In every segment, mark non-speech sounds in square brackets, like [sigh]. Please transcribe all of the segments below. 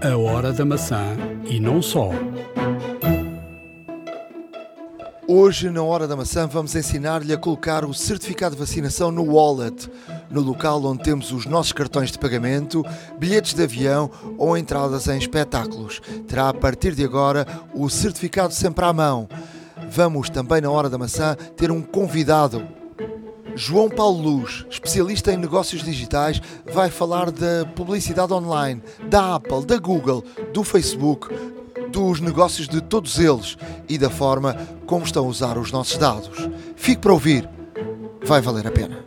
A hora da maçã e não só. Hoje, na Hora da Maçã, vamos ensinar-lhe a colocar o certificado de vacinação no wallet, no local onde temos os nossos cartões de pagamento, bilhetes de avião ou entradas em espetáculos. Terá a partir de agora o certificado sempre à mão. Vamos também, na Hora da Maçã, ter um convidado. João Paulo Luz, especialista em negócios digitais, vai falar da publicidade online, da Apple, da Google, do Facebook, dos negócios de todos eles e da forma como estão a usar os nossos dados. Fique para ouvir, vai valer a pena.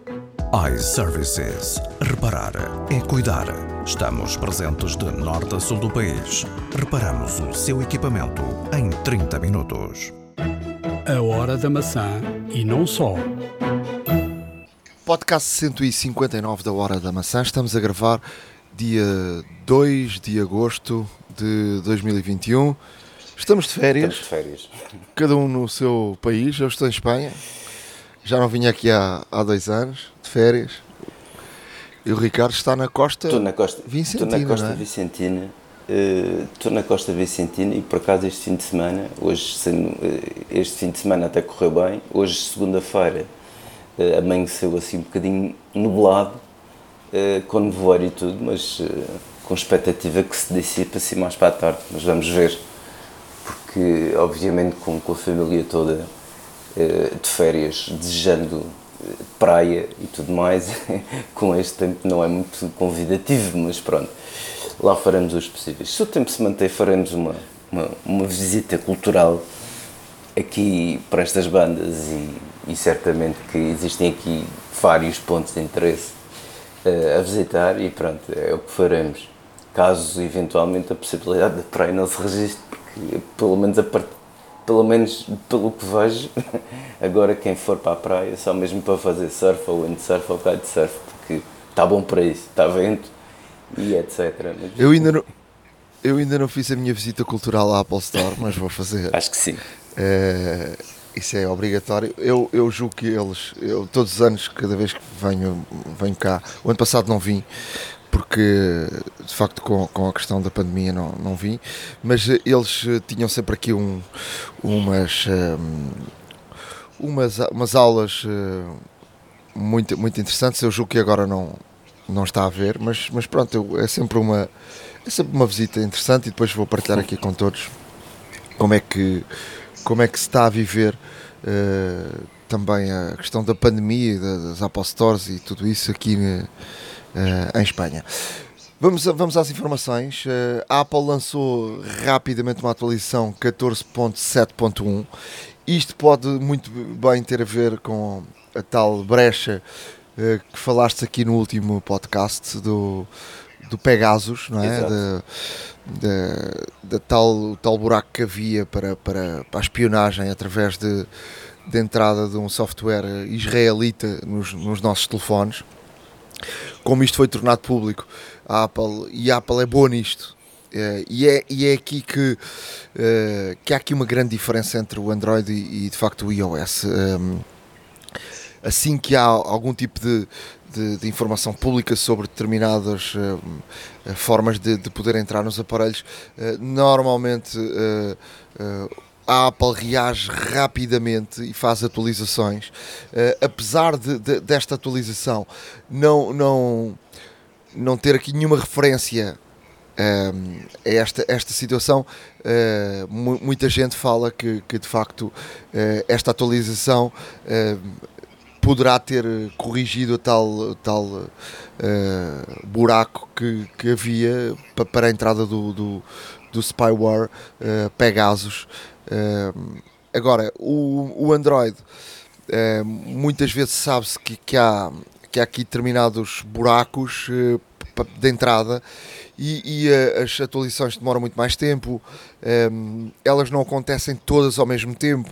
iServices. Reparar é cuidar. Estamos presentes de norte a sul do país. Reparamos o seu equipamento em 30 minutos. A hora da maçã e não só. Podcast 159 da Hora da Maçã. Estamos a gravar dia 2 de agosto de 2021. Estamos de férias, Estamos de férias. cada um no seu país. Eu estou em Espanha. Já não vinha aqui há, há dois anos, de férias. E o Ricardo está na costa. Estou na Costa Vicentina, Estou na Costa não é? Vicentina. eh, Estou na Costa Vicentina e por acaso este fim de semana, hoje eh, este fim de semana até correu bem. Hoje, segunda-feira, eh, amanheceu assim um bocadinho nublado, eh, com nevoeiro e tudo, mas eh, com expectativa que se dissipa assim mais para a tarde. Mas vamos ver, porque obviamente com, com a família toda de férias, desejando praia e tudo mais, [laughs] com este tempo não é muito convidativo, mas pronto, lá faremos os possíveis. Se o tempo se manter, faremos uma, uma, uma visita cultural aqui para estas bandas e, e certamente que existem aqui vários pontos de interesse eh, a visitar e pronto, é o que faremos. Caso eventualmente a possibilidade da praia não se registre, porque pelo menos a part... pelo menos pelo que vejo, [laughs] agora quem for para a praia só mesmo para fazer surf ou windsurf ou kitesurf, porque está bom para isso, está vento e etc. Mas Eu ainda não. Eu ainda não fiz a minha visita cultural à Apple Store, mas vou fazer. acho que sim. É, isso é obrigatório. Eu, eu julgo que eles, eu, todos os anos, cada vez que venho, venho cá, o ano passado não vim, porque de facto com, com a questão da pandemia não, não vim, mas eh, eles eh, tinham sempre aqui um, umas, ehm, umas, umas aulas eh, muito, muito interessantes. Eu julgo que agora não, não está a ver, mas, mas pronto, eu- é sempre uma. É sempre uma visita interessante e depois vou partilhar aqui com todos como é que, como é que se está a viver eh, também a questão da pandemia, da- das Apple Stores e tudo isso aqui eh, eh, em Espanha. Vamos, vamos às informações. Eh, a Apple lançou rapidamente uma atualização 14.7.1. Isto pode muito bem ter a ver com a tal brecha eh, que falaste aqui no último podcast do, do Pegasus, não é? Da- da, tal, o tal buraco que havia para, para, para a espionagem através de, de entrada de um software israelita nos, nos nossos telefones. Como isto foi tornado público, a Apple, e a Apple é boa nisto. Eh, e, é, e é aqui que, eh, que há aqui uma grande diferença entre o Android e, e, de facto o iOS. Ehm, assim que há algum tipo de, de, de informação pública sobre determinadas eh, formas de, de poder entrar nos aparelhos, eh, normalmente a Apple reage rapidamente e faz atualizações. Apesar de, de- desta atualização não, não, não ter aqui nenhuma referência a esta, esta situação, mu- muita gente fala que, que de facto eh, esta atualização eh, poderá ter corrigido tal, tal eh, buraco que, que havia pa- para a entrada do, do, do spyware eh, Pegasus. Eh, agora, o, o Android, muitas vezes sabe-se que, que, há, que há aqui determinados buracos de entrada e, e, as atualizações demoram muito mais tempo, elas não acontecem todas ao mesmo tempo.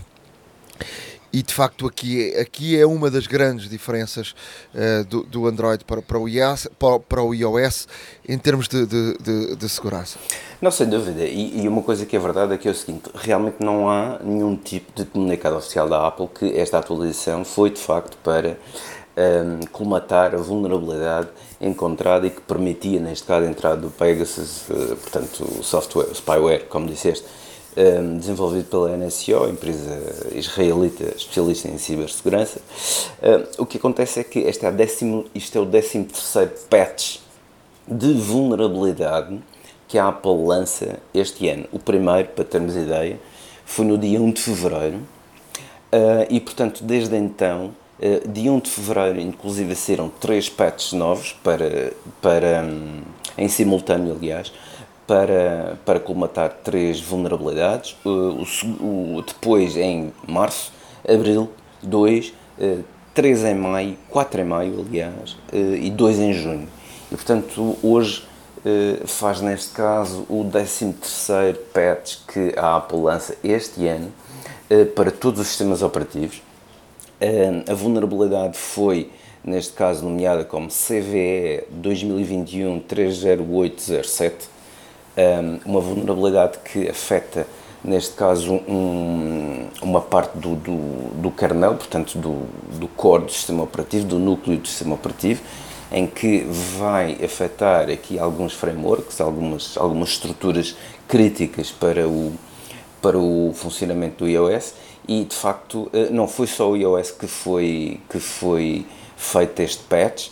E de facto aqui, aqui é uma das grandes diferenças eh, do, do Android para, para, o iOS, para, para o iOS em termos de, de, de- de segurança. Não, sem dúvida. E, e uma coisa que é verdade é que é o seguinte: realmente não há nenhum tipo de comunicado oficial da Apple que esta atualização foi de facto para um, colmatar a vulnerabilidade encontrada e que permitia, neste caso, a entrada do Pegasus, uh, portanto, o software, o spyware, como disseste, um, desenvolvido pela NSO, empresa israelita especialista em cibersegurança. Uh, o que acontece é que este é, décimo, isto é o 13 terceiro patch de vulnerabilidade que a Apple lança este ano. O primeiro, para termos ideia, foi no dia 1 de fevereiro uh, e, portanto, desde então, uh, dia 1 de fevereiro, inclusive, saíram três patches novos para, para um, em simultâneo, aliás, para, para colmatar três vulnerabilidades. Uh, o, o, depois, em março, abril, dois, uh, três em maio, quatro em maio, aliás, uh, e dois em junho. E, portanto, hoje faz, neste caso, o 13 terceiro patch que a Apple lança este ano para todos os sistemas operativos. A vulnerabilidade foi, neste caso, nomeada como CVE 2021-30807 uma vulnerabilidade que afeta, neste caso, um, uma parte do, do, do, portanto, do, do core do sistema operativo, do núcleo do sistema operativo, em que vai afetar aqui alguns frameworks, algumas, algumas estruturas críticas para o, para o funcionamento do iOS e de facto eh, não foi só o iOS que foi, que foi feito este patch,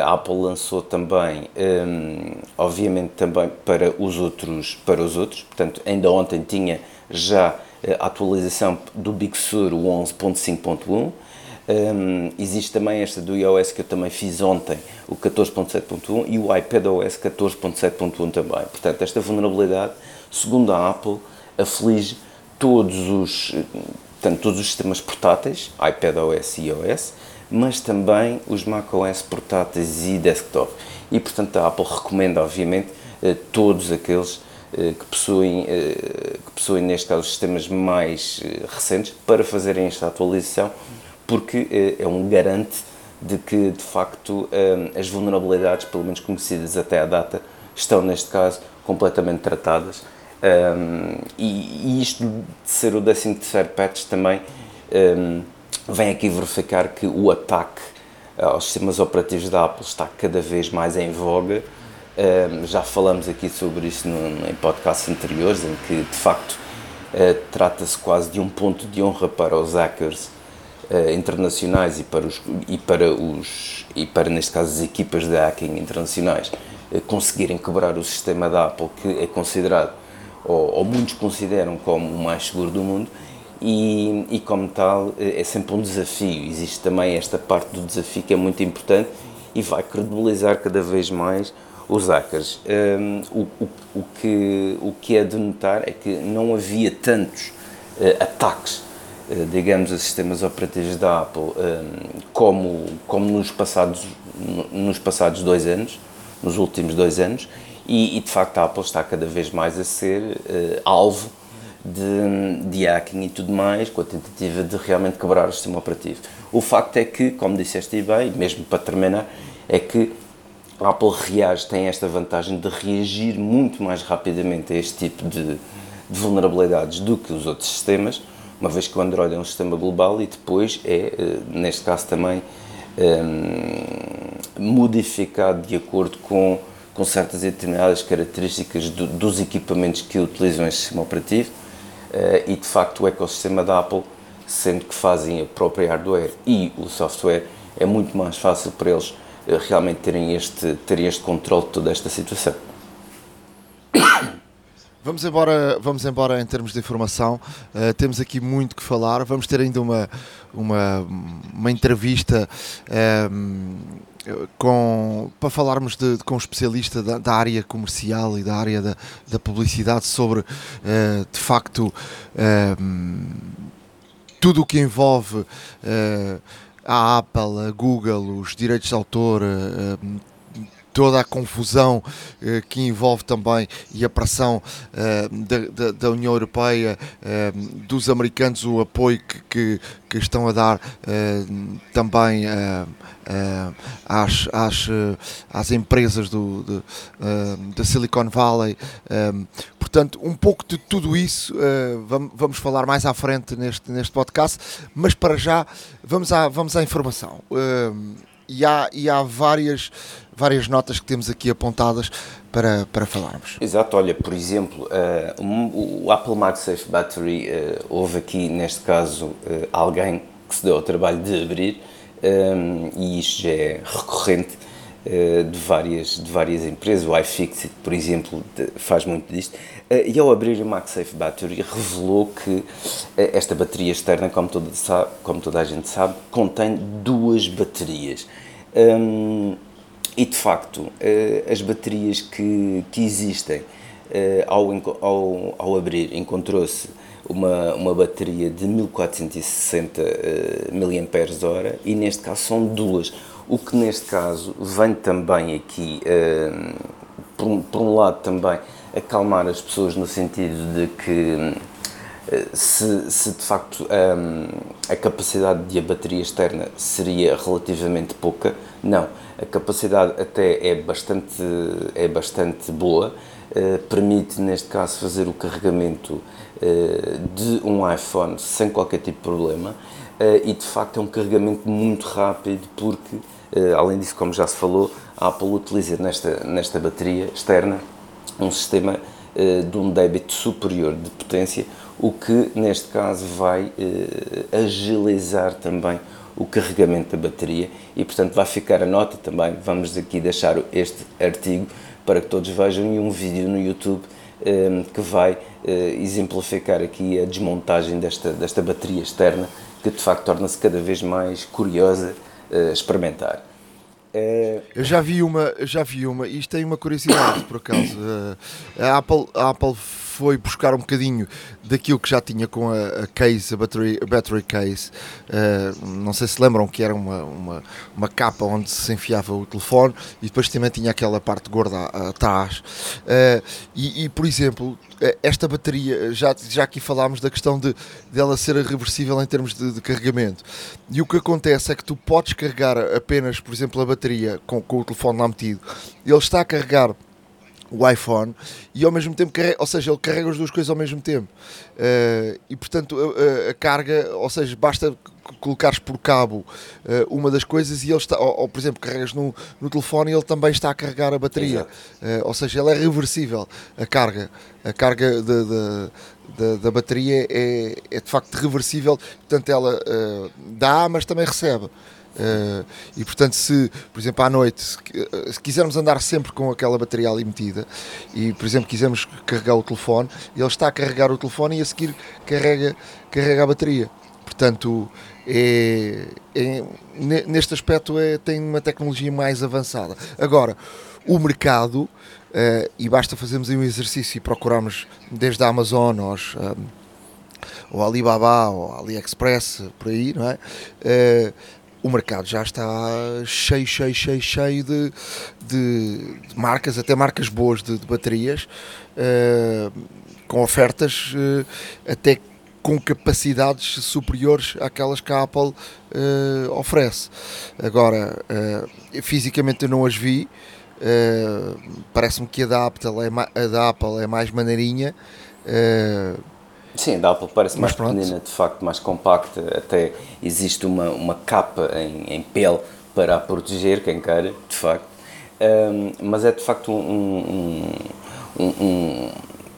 a Apple lançou também, ehm, obviamente também para os outros, para os outros. Portanto, ainda ontem tinha já eh, a atualização do Big Sur, o 11.5.1. Um, ehm, existe também esta do iOS que eu também fiz ontem, o 14.7.1 e o iPadOS 14.7.1 também. Portanto, esta vulnerabilidade, segundo a Apple, aflige todos os, portanto, todos os sistemas portáteis, iPadOS e iOS, mas também os macOS portáteis e desktop. E, portanto, a Apple recomenda, obviamente, eh, todos aqueles eh, que possuem, eh, que possuem, neste caso, sistemas mais recentes para fazerem esta atualização, porque é um garante de que, de facto, as vulnerabilidades, pelo menos conhecidas até à data, estão, neste caso, completamente tratadas. E isto de ser o 13 terceiro patch também vem aqui verificar que o ataque aos sistemas operativos da Apple está cada vez mais em voga. Já falamos aqui sobre isso em podcasts anteriores, em que de facto uh, trata-se quase de um ponto de honra para os hackers uh, internacionais e para, os, e, para os, e para, neste caso, as equipas de hacking internacionais conseguirem quebrar o sistema da Apple, que é considerado, ou, ou muitos consideram como o mais seguro do mundo e, e, como tal é sempre um desafio. Existe também esta parte do desafio que é muito importante e vai credibilizar cada vez mais os hackers. Um, o, o, o, que, o que é de notar é que não havia tantos uh, ataques, uh, digamos, a sistemas operativos da Apple um, como, como nos, passados, nos passados dois anos, nos últimos dois anos, e, e de facto a Apple está cada vez mais a ser uh, alvo de, de hacking e tudo mais, com a tentativa de realmente quebrar o sistema operativo. O facto é que, como disseste bem, mesmo para terminar, é que a Apple reage, tem esta vantagem de reagir muito mais rapidamente a este tipo de, de vulnerabilidades do que os outros sistemas, uma vez que o Android é um sistema global e depois é, eh, neste caso também, um, ehm, modificado de acordo com, com certas determinadas características do, dos equipamentos que utilizam este sistema operativo e de facto o ecossistema da Apple, sendo que fazem a própria hardware e o software, é muito mais fácil para eles eh, realmente terem este, terem este controle de toda esta situação. Vamos embora, vamos embora em termos de informação. Uh, temos aqui muito que falar. Vamos ter ainda uma, uma, uma entrevista um, com, para falarmos de, com um especialista da, da, área comercial e da área da, da publicidade sobre, uh, de facto, uh, tudo o que envolve uh, a Apple, a Google, os direitos de autor, toda a confusão eh, que envolve também e a pressão eh, da, da, União Europeia, eh, dos americanos, o apoio que, que, que estão a dar também às, às, às empresas do, de, da Silicon Valley. portanto, um pouco de tudo isso vamos, vamos, falar mais à frente neste, neste podcast, mas para já vamos à, vamos à informação. E há, e há várias, várias notas que temos aqui apontadas para, para falarmos. Exato, olha, por exemplo, uh, o Apple MagSafe Battery, houve aqui neste caso alguém que se deu ao trabalho de abrir, um, e isto já é recorrente uh, de, várias, de várias empresas. O iFixit, por exemplo, de, faz muito disto. Uh, e ao abrir o MagSafe Battery, revelou que uh, esta bateria externa, como toda, como toda a gente sabe, contém duas baterias. Um, e de facto, as baterias que, que existem ao, ao, ao abrir, encontrou-se uma, uma bateria de 1460 uh, mAh e neste caso são duas. O que neste caso vem também aqui, por, um, por, um, lado também, acalmar as pessoas no sentido de que se, se, de facto um, a capacidade de a bateria externa seria relativamente pouca, não, a capacidade até é bastante, é bastante boa, uh, permite neste caso fazer o carregamento eh, de um iPhone sem qualquer tipo de problema eh, e de facto é um carregamento muito rápido porque, eh, além disso, como já se falou, a Apple utiliza nesta, nesta bateria externa um sistema de um débito superior de potência, o que neste caso vai agilizar também o carregamento da bateria e portanto vai ficar a nota também, vamos aqui deixar este artigo para que todos vejam e um vídeo no YouTube que vai eh, exemplificar aqui a desmontagem desta, desta bateria externa, que de facto torna-se cada vez mais curiosa a experimentar. É... Eu já vi uma, já vi uma, isto tem uma curiosidade por acaso. Eh, a Apple, a Apple foi buscar um bocadinho daquilo que já tinha com a, a case, a battery, a battery case. Uh, não sei se lembram que era uma, uma, uma, capa onde se enfiava o telefone e depois também tinha aquela parte gorda atrás. Uh, e, e, por exemplo, esta bateria, já, já aqui falámos da questão de dela ser reversível em termos de, de, carregamento. E o que acontece é que tu podes carregar apenas, por exemplo, a bateria com, com o telefone lá metido. Ele está a carregar o iPhone e ao mesmo tempo carrega, ou seja, ele carrega as duas coisas ao mesmo tempo. Uh, e portanto a, a, carga, ou seja, basta colocares por cabo uh, uma das coisas e ele está, ou, ou, por exemplo, carregas no, no telefone e ele também está a carregar a bateria, uh, ou seja, ele é reversível a carga, a carga de, de da, da, bateria é, é de facto reversível, portanto ela dá, mas também recebe. Uh, e portanto, se, por exemplo, à noite, se, eh, se, quisermos andar sempre com aquela bateria ali metida e, por exemplo, quisermos carregar o telefone, ele está a carregar o telefone e a seguir carrega, carrega a bateria. Portanto, é, é, neste aspecto é, tem uma tecnologia mais avançada. Agora, o mercado, uh, e basta fazermos aí um exercício e procurarmos desde a Amazon aos. Um, ou Alibaba ou AliExpress, por aí, não é? Uh, o mercado já está cheio, cheio, cheio, cheio de, de, de marcas, até marcas boas de, de baterias, uh, com ofertas uh, até com capacidades superiores àquelas que a Apple uh, oferece. Agora, fisicamente eu não as vi, parece-me que a da, Apple é, a da Apple é mais maneirinha. Sim, da Apple parece mais pequenina, de facto, mais compacta. Até existe uma, uma capa em, em pele para a proteger, quem queira, de facto. Um, mas é de facto um, um, um,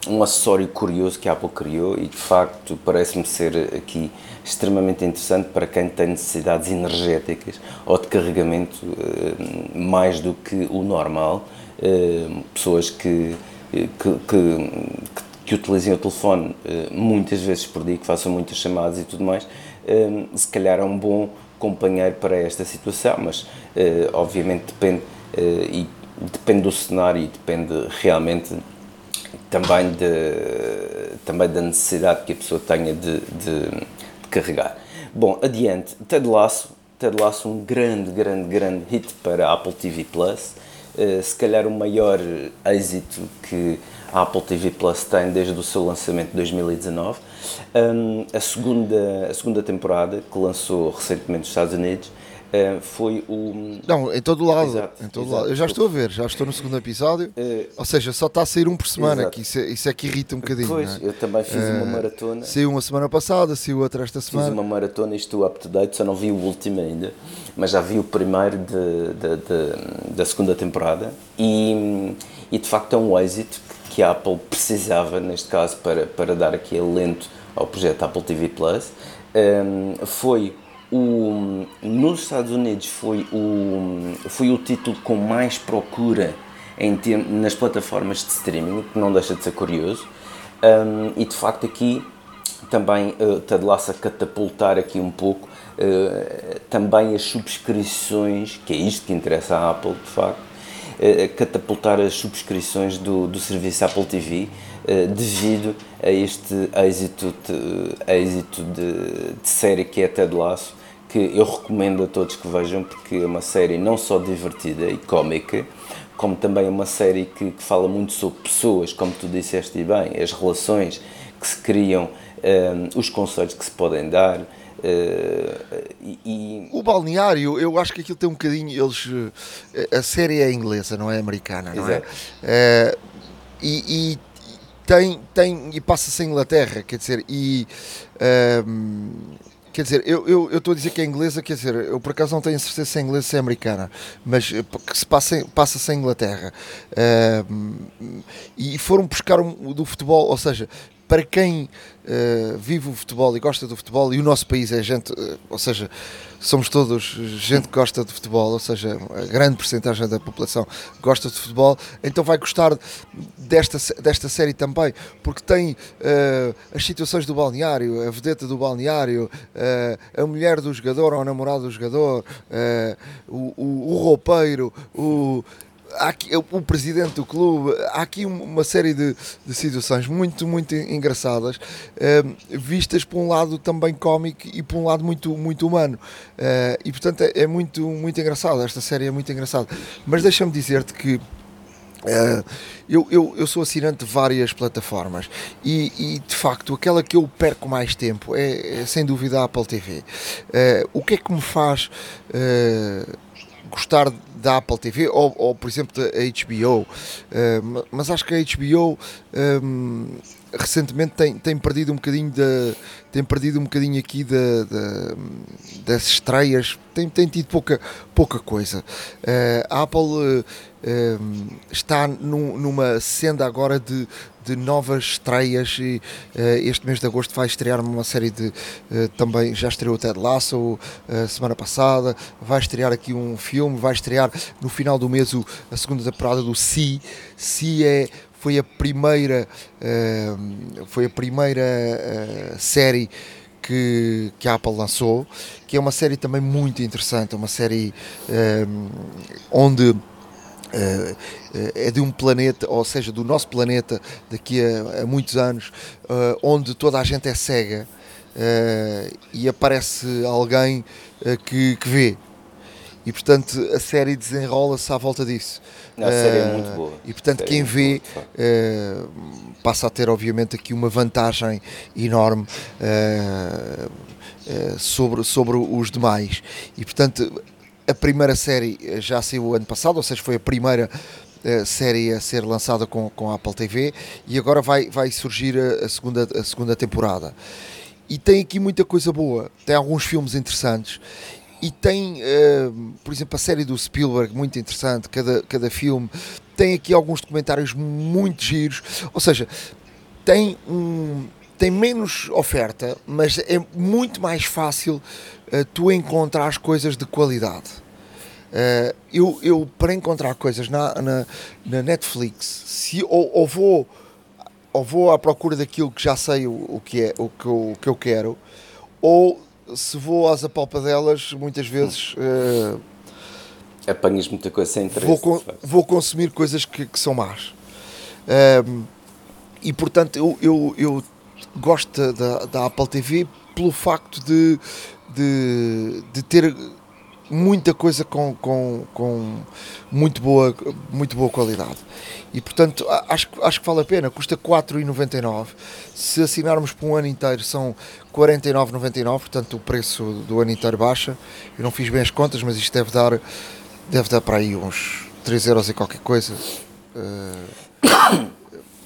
um, acessório curioso que a Apple criou e de facto parece-me ser aqui extremamente interessante para quem tem necessidades energéticas ou de carregamento uh, mais do que o normal. Uh, pessoas que, que, que, que que utilizem o telefone uh, muitas vezes por dia, que façam muitas chamadas e tudo mais, uh, se calhar é um bom companheiro para esta situação, mas uh, obviamente depende, e depende do cenário e depende realmente também, de, também da necessidade que a pessoa tenha de, de, de carregar. Bom, adiante, Ted Lasso, Ted Lasso um grande, grande, grande hit para a Apple TV Plus, se calhar o maior êxito que a Apple TV Plus tem desde o seu lançamento em 2019. Um, a, segunda, a segunda temporada, que lançou recentemente nos Estados Unidos, Uh, foi o. Não, em todo lado. Exato, em todo exato. lado. Eu já estou a ver, já estou no segundo episódio. Uh, Ou seja, só está a sair um por semana, Exato. que isso é, isso é que irrita um bocadinho. pois, é? eu também fiz uma maratona. Saiu uma semana passada, saiu outra esta Fiz semana. uma maratona e estou up to date, só não vi o último ainda, mas já vi o primeiro de, de- de- da segunda temporada e, e de facto é um êxito que a Apple precisava, neste caso, para, para dar aqui alento ao projeto Apple TV Plus. Um, foi o, nos Estados Unidos foi o, foi o título com mais procura em nas plataformas de streaming, que não deixa de ser curioso. Um, e de facto aqui também uh, Ted Lasso a catapultar aqui um pouco uh, também as subscrições, que é isto que interessa à Apple de facto, uh, catapultar as subscrições do, do serviço Apple TV uh, devido a este êxito, de, êxito de, de série que é Ted Lasso, que eu recomendo a todos que vejam porque é uma série não só divertida e cómica, como também é uma série que, que fala muito sobre pessoas, como tu disseste bem, as relações que se criam, um, os conselhos que se podem dar. Uh, e, O balneário, eu acho que aquilo tem um bocadinho. Eles, eh, a série é inglesa, não é americana, não é? Exato. Eh, e, e tem, tem e passa-se em Inglaterra, quer dizer, e ehm, quer dizer, eu eu eu estou a dizer que é inglesa, quer dizer, eu por acaso não tenho certeza se é inglesa ou se é americana, mas que se passa, passa-se em Inglaterra. Ehm, e foram buscar um, do futebol, ou seja, para quem eh, vive o futebol e gosta do futebol, e o nosso país é gente, eh, ou seja, somos todos gente que gosta de futebol, ou seja, a grande porcentagem da população gosta de futebol, então vai gostar desta, desta série também, porque tem eh, as situações do balneário, a vedeta do balneário, a mulher do jogador ou a namorada do jogador, o, o, o roupeiro, o aqui, o presidente do clube, há aqui um- uma série de, de situações muito, muito engraçadas, eh, vistas por um lado também cómico e por um lado muito, muito humano. Eh, e portanto é, é muito, muito engraçado, esta série é muito engraçada. Mas deixa-me dizer-te que eh, eu, eu, eu sou assinante de várias plataformas e, e, de facto aquela que eu perco mais tempo é, é, sem dúvida a Apple TV. Eh, o que é que me faz eh, gostar da Apple TV ou, ou, por exemplo da HBO? Eh, ma- mas acho que a HBO ehm, recentemente tem, tem perdido um bocadinho da tem perdido um bocadinho aqui da, da- das estreias tem, tem tido pouca, pouca coisa Eh, a Apple eh, em, está num- numa senda agora de, de novas estreias e eh, este mês de agosto vai estrear uma série de eh, também já estreou Ted Lasso eh, semana passada vai estrear aqui um filme vai estrear no final do mês o- a segunda temporada do Si. Si é foi a primeira eh, foi a primeira série que, que a Apple lançou, que é uma série também muito interessante, uma série eh, onde eh, é de um planeta, ou seja, do nosso planeta daqui a, a muitos anos, eh, onde toda a gente é cega eh, e aparece alguém que, que vê. E portanto a série desenrola-se à volta disso. Não, a série é muito boa. E portanto quem é vê passa a ter obviamente aqui uma vantagem enorme sobre, sobre os demais. E portanto a primeira série eh, já saiu ano passado, ou seja, foi a primeira eh, série a ser lançada com, com a Apple TV e agora vai, vai surgir a, a segunda, a segunda temporada. E tem aqui muita coisa boa, tem alguns filmes interessantes e tem, eh, por exemplo, a série do Spielberg, muito interessante, cada, cada filme. Tem aqui alguns documentários muito giros, ou seja, tem, um, tem menos oferta, mas é muito mais fácil eh, tu encontrar coisas de qualidade. Eh, eu, eu, para encontrar coisas na, na, na Netflix, se, ou, ou vou ou vou à procura daquilo que já sei o, o que é o que, eu, o que eu quero, ou se vou às apalpadelas, muitas vezes eh, Apanhas muita coisa sem interesse. vou, con- vou consumir coisas que, que são más. Ehm, e portanto eu, eu, eu gosto da, da Apple TV pelo facto de, de, de ter muita coisa com, com, com muito, boa, muito boa qualidade. E portanto acho, acho que vale a pena, custa 4,99. Se assinarmos por um ano inteiro são 49,99, portanto o preço do ano inteiro baixa. Eu não fiz bem as contas, mas isto deve dar, deve dar para aí uns 3 euros e qualquer coisa. Uh, [coughs]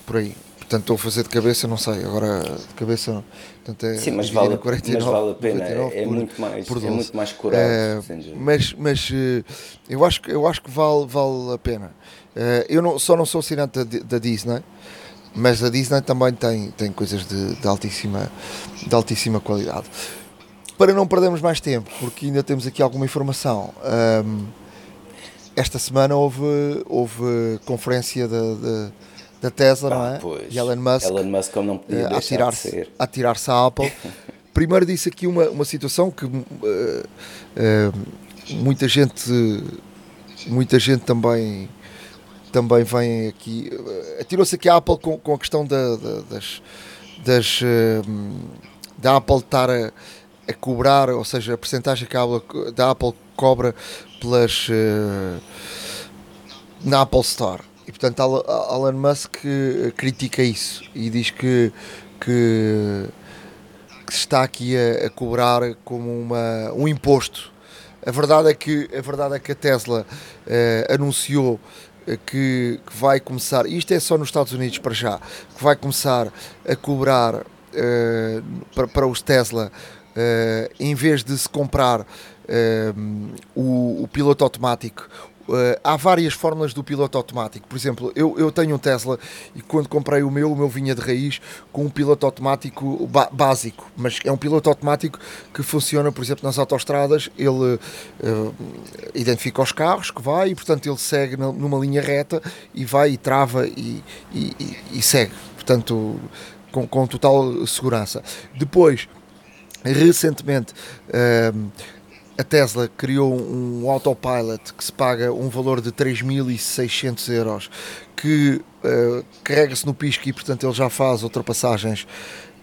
por aí. Portanto, estou a fazer de cabeça, não sei, agora de cabeça. Portanto, é Sim, mas vale, 49, mas vale a pena, é, por, muito mais, por é muito mais curado. É, mas mas uh, eu, acho, eu acho que vale, vale a pena. Uh, eu não, só não sou assinante da, da, Disney, mas a Disney também tem, tem coisas de, de, altíssima, de altíssima qualidade. Para não perdermos mais tempo, porque ainda temos aqui alguma informação. Um, ehm, esta semana houve, houve conferência da da Tesla, ah, não é? Pois. E Elon Musk, Elon Musk como não podia uh, a tirar-se a tirar-se à Apple. [laughs] Primeiro disse aqui uma, uma situação que uh, uh, muita gente muita gente também também vem aqui atirou-se aqui a Apple com, com a questão da, da das, das da Apple estar a, a, cobrar, ou seja, a percentagem que a Apple, da Apple cobra pelas na Apple Store e portanto Elon Musk eh, critica isso e diz que, que, que se está aqui a, a, cobrar como uma, um imposto. A verdade é que a, verdade é que a Tesla eh, anunciou eh, que, que, vai começar, isto é só nos Estados Unidos para já, que vai começar a cobrar eh, para, para os Tesla, eh, em vez de se comprar o, o piloto automático, Uh, há várias fórmulas do piloto automático. Por exemplo, eu, eu tenho um Tesla e quando comprei o meu, o meu vinha de raiz com um piloto automático básico, mas é um piloto automático que funciona, por exemplo, nas autostradas. Ele uh, identifica os carros que vai e, portanto, ele segue numa linha reta e vai e trava e, e, e, e segue, portanto, com, com total segurança. Depois, recentemente. Uh, a Tesla criou um autopilot que se paga um valor de 3.600 euros, que uh, carrega-se no pisco e, portanto, ele já faz ultrapassagens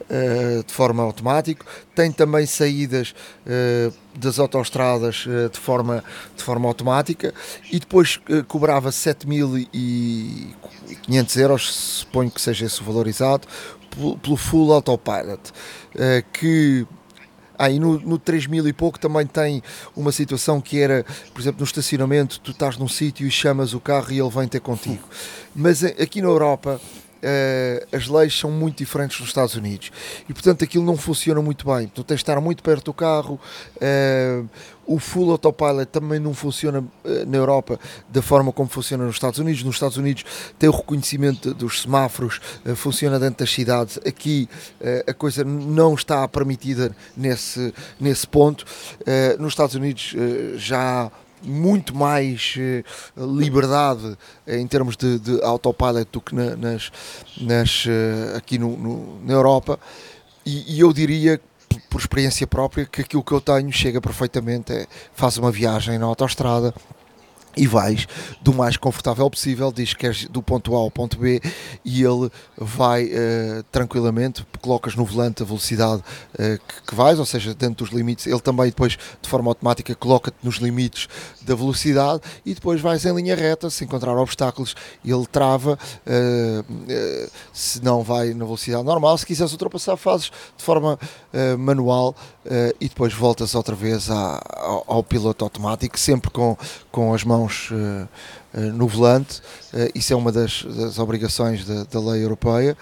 uh, de forma automática. Tem também saídas uh, das autoestradas de, forma, de forma automática e depois cobrava 7.500 euros, suponho que seja esse o valor exato, pelo full autopilot, que ah, e no, no 3000 e pouco também tem uma situação que era, por exemplo, no estacionamento, tu estás num sítio e chamas o carro e ele vem ter contigo. [laughs] Mas eh, aqui na Europa Uh, as leis são muito diferentes nos Estados Unidos e portanto aquilo não funciona muito bem. Tu tens de estar muito perto do carro. Uh, o full autopilot também não funciona uh, na Europa da forma como funciona nos Estados Unidos. Nos Estados Unidos tem o reconhecimento dos semáforos, funciona dentro das cidades. Aqui a coisa não está permitida nesse, nesse ponto. nos Estados Unidos já há muito mais uh, liberdade em termos de, de autopilot do que na, nas, nas uh, aqui no, no, na Europa. E, e, eu diria por experiência própria que aquilo que eu tenho chega perfeitamente é, faz uma viagem na autoestrada e vais do mais confortável possível, diz que és do ponto A ao ponto B e ele vai uh, tranquilamente, colocas no volante a velocidade uh, que, que, vais, ou seja, dentro dos limites, ele também depois de forma automática coloca-te nos limites da velocidade e depois vais em linha reta, se encontrar obstáculos ele trava, uh, se não vai na velocidade normal, se quiseres ultrapassar fazes de forma manual e depois voltas outra vez à, ao, ao piloto automático, sempre com, com as mãos uh, uh, no volante, uh, isso é uma das, das obrigações da, da, lei europeia,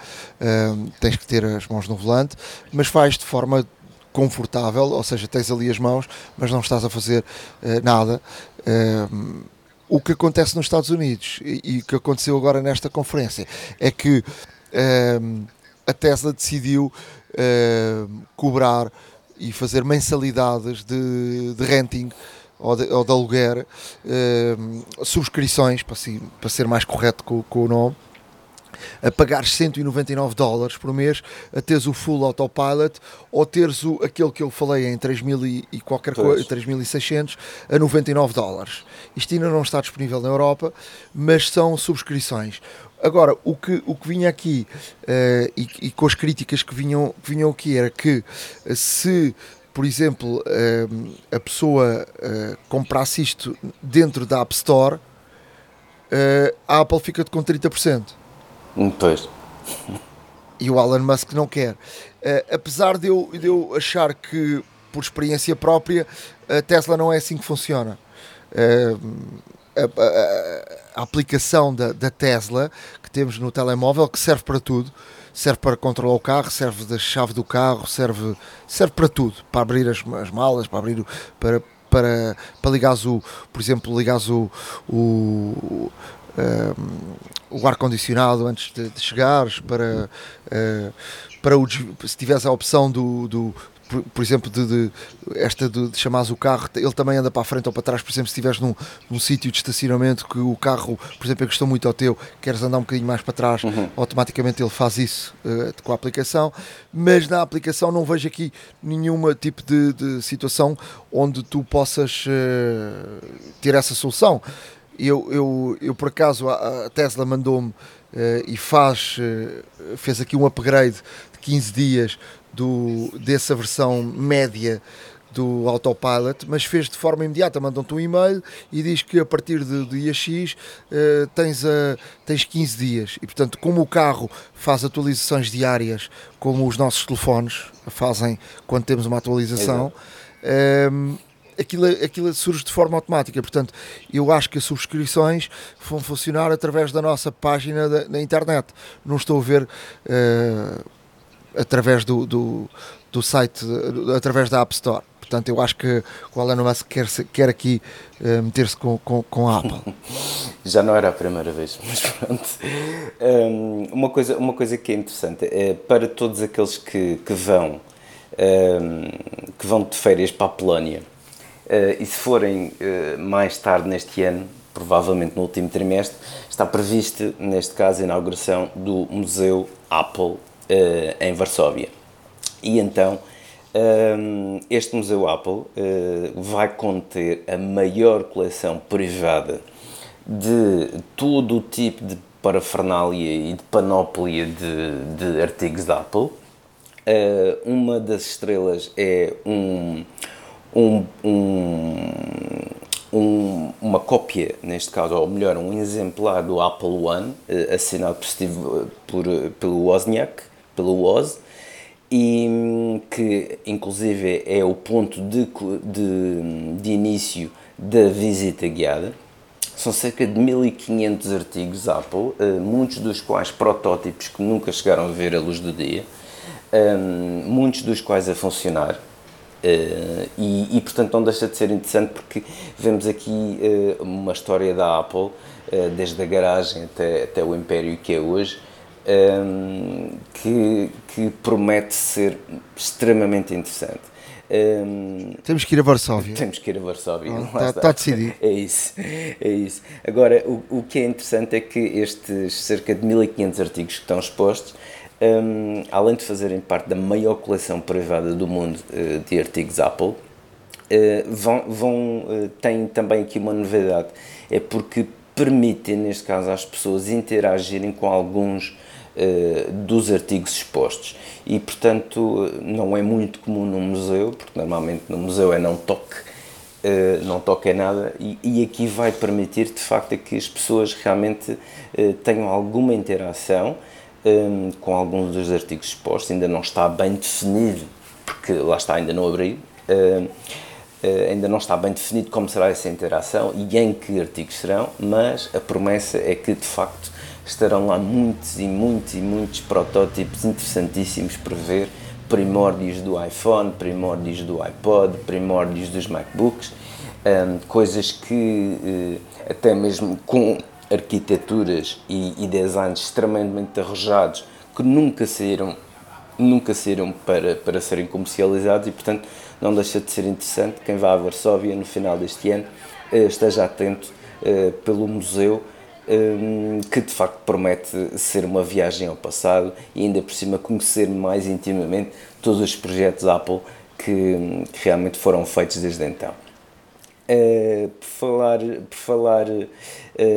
tens que ter as mãos no volante, mas faz de forma confortável, ou seja, tens ali as mãos, mas não estás a fazer nada. o que acontece nos Estados Unidos e o que aconteceu agora nesta conferência é que a Tesla decidiu cobrar e fazer mensalidades de, de renting ou de, ou de aluguer, uh, subscrições, para, assim, para ser mais correto com, com o nome, a pagar 199 dólares por mês, a teres o full autopilot ou teres o, aquele que eu falei em 3.000 e, e qualquer coisa, 3.600 a 99 dólares. Isto ainda não está disponível na Europa, mas são subscrições. Agora, o que, o que vinha aqui uh, e, e, com as críticas que vinham, que vinham aqui era que se por exemplo, uh, a pessoa uh, comprasse isto dentro da App Store, a Apple fica com 30%. Pois. E o Elon Musk não quer. apesar de eu, de eu achar que, por experiência própria, a Tesla não é assim que funciona. A, a, a, aplicação da, da Tesla que temos no telemóvel que serve para tudo. Serve para controlar o carro, serve da chave do carro, serve, serve para tudo, para abrir as, as malas, para abrir para, para, para ligares o, por exemplo, ligares o, o, um, o ar-condicionado antes de, de chegares, para, uh, para o, se tiveres a opção do, do, por, por exemplo, de, de esta de, de chamares o carro, ele também anda para a frente ou para trás, por exemplo, se estiveres num, num sítio de estacionamento que o carro, por exemplo, encostou muito ao teu, queres andar um bocadinho mais para trás, uhum. automaticamente ele faz isso uh, com a aplicação, mas na aplicação não vejo aqui nenhuma tipo de, de situação onde tu possas uh, ter essa solução. Eu, eu, eu por acaso, a, a Tesla mandou-me Uh, e faz, uh, fez aqui um upgrade de 15 dias do, dessa versão média do Autopilot, mas fez de forma imediata, mandam-te um e-mail e diz que a partir do dia X uh, tens, a, tens 15 dias. E portanto, como o carro faz atualizações diárias, como os nossos telefones fazem quando temos uma atualização, ehm, aquilo, aquilo surge de forma automática. Portanto, eu acho que as subscrições vão funcionar através da nossa página da, na internet. Não estou a ver. Uh, através do, do, do site, através da App Store. Portanto, eu acho que o Elon Musk quer, quer aqui uh, meter-se com, com, com a Apple. [laughs] Já não era a primeira vez, [laughs] mas pronto. Um, uma, coisa, uma coisa que é interessante é para todos aqueles que, que vão um, que vão de férias para a Polónia uh, e se forem uh, mais tarde neste ano, provavelmente no último trimestre, está previsto, neste caso, a inauguração do Museu Apple em Varsóvia. E então, um, eh, este Museu Apple uh, vai conter a maior coleção privada de todo o tipo de parafernália e de panóplia de, de artigos da Apple. Uh, uma das estrelas é um, um, um, uma cópia, neste caso, ou melhor, um exemplar do Apple One, assinado por, Steve, por, pelo Wozniak, pelo Oz e que inclusive é o ponto de, de, de início da visita guiada. São cerca de 1500 artigos Apple, eh, muitos dos quais protótipos que nunca chegaram a ver a luz do dia, eh, muitos dos quais a funcionar. Eh, e, e, portanto não deixa de ser interessante porque vemos aqui uma história da Apple desde a garagem até, até o império que é hoje um, que, que promete ser extremamente interessante. Um, temos que ir a Varsóvia. Temos que ir a Varsóvia. Está, está. está, decidido. [laughs] É isso, é isso. Agora, o, o que é interessante é que estes cerca de 1500 artigos que estão expostos, um, além de fazerem parte da maior coleção privada do mundo uh, de artigos Apple, uh, vão, vão uh, têm também aqui uma novidade, é porque permitem, neste caso, às pessoas interagirem com alguns dos artigos expostos. E, portanto, não é muito comum no museu, porque normalmente no museu é não toque, eh, não toque é nada, e, aqui vai permitir, de facto, que as pessoas realmente eh, tenham alguma interação com alguns dos artigos expostos, ainda não está bem definido, porque lá está, ainda não abri, ainda não está bem definido como será essa interação e em que artigos serão, mas a promessa é que, de facto, estarão lá muitos e muitos e muitos protótipos interessantíssimos para ver, primórdios do iPhone, primórdios do iPod, primórdios dos MacBooks, coisas que uh, até mesmo com arquiteturas e, e designs extremamente arrojados que nunca saíram nunca saíram para, para serem comercializados e portanto não deixa de ser interessante. Quem vá a Varsóvia no final deste ano uh, esteja atento uh, pelo museu que de facto promete ser uma viagem ao passado e ainda por cima conhecer mais intimamente todos os projetos Apple que, que realmente foram feitos desde então. Uh, por falar, por falar uh,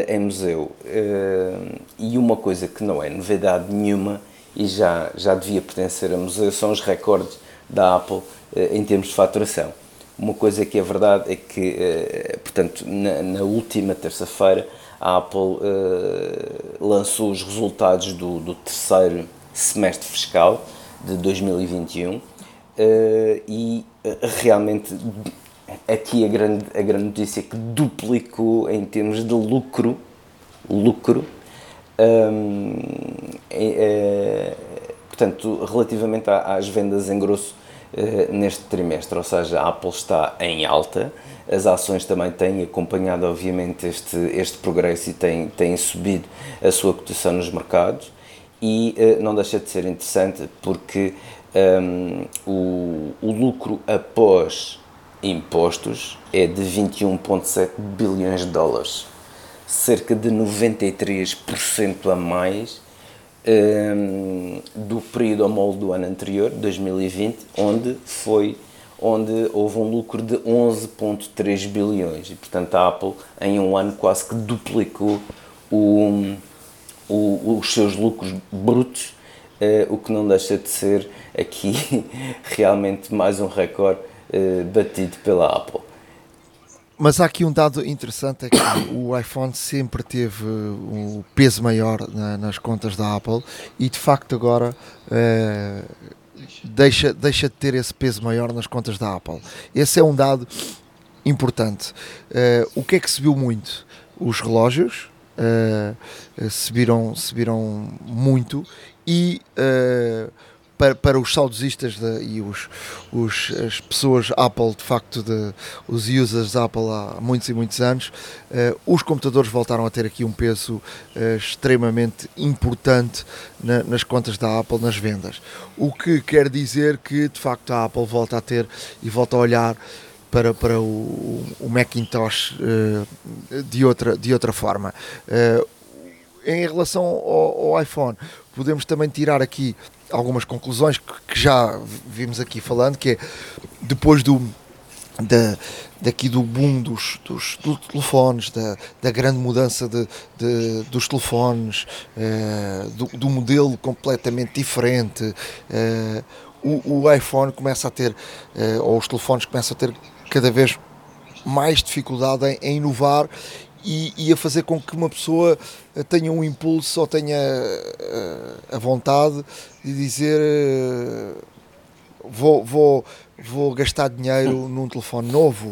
em museu, uh, e uma coisa que não é novidade nenhuma e já, já devia pertencer a museu são os recordes da Apple em termos de faturação. Uma coisa que é verdade é que, portanto, na, na última terça-feira, a Apple lançou os resultados do, do terceiro semestre fiscal de 2021 e realmente aqui a grande, a grande notícia é que duplicou em termos de lucro, lucro, um, é, é, portanto, relativamente às vendas em grosso neste trimestre, ou seja, a Apple está em alta, as ações também têm acompanhado, obviamente, este, este progresso e têm, têm subido a sua cotação nos mercados. E uh, não deixa de ser interessante porque um, o, o lucro após impostos é de 21,7 bilhões de dólares, cerca de 93% a mais um, do período homólogo do ano anterior, 2020, onde foi onde houve um lucro de 11,3 bilhões e portanto a Apple em um ano quase que duplicou o, o, os seus lucros brutos, uh, o que não deixa de ser aqui [laughs] realmente mais um recorde uh, batido pela Apple. Mas há aqui um dado interessante, é que [coughs] o iPhone sempre teve um peso maior na, nas contas da Apple e de facto agora uh, deixa, deixa de ter esse peso maior nas contas da Apple. Esse é um dado importante. Uh, o que é que se viu muito? Os relógios uh, subiram, subiram muito e uh, para, para os saudosistas de, e os, os, as pessoas Apple, de facto, de, os users Apple há muitos e muitos anos, uh, os computadores voltaram a ter aqui um peso uh, extremamente importante na, nas contas da Apple, nas vendas. O que quer dizer que, de facto, a Apple volta a ter e volta a olhar para, para o, o Macintosh uh, de, outra, de outra forma. Uh, em relação ao, ao, iPhone, podemos também tirar aqui algumas conclusões que, que já vimos aqui falando, que é depois do da, daqui do boom dos, dos, dos telefones, da, da, grande mudança de, de dos telefones, uh, do, do, modelo completamente diferente, uh, o, o, iPhone começa a ter, uh, ou os telefones começam a ter cada vez mais dificuldade em, em inovar e, e, a fazer com que uma pessoa eh, tenha um impulso ou tenha uh, a vontade de dizer uh, vou, vou, vou gastar dinheiro num telefone novo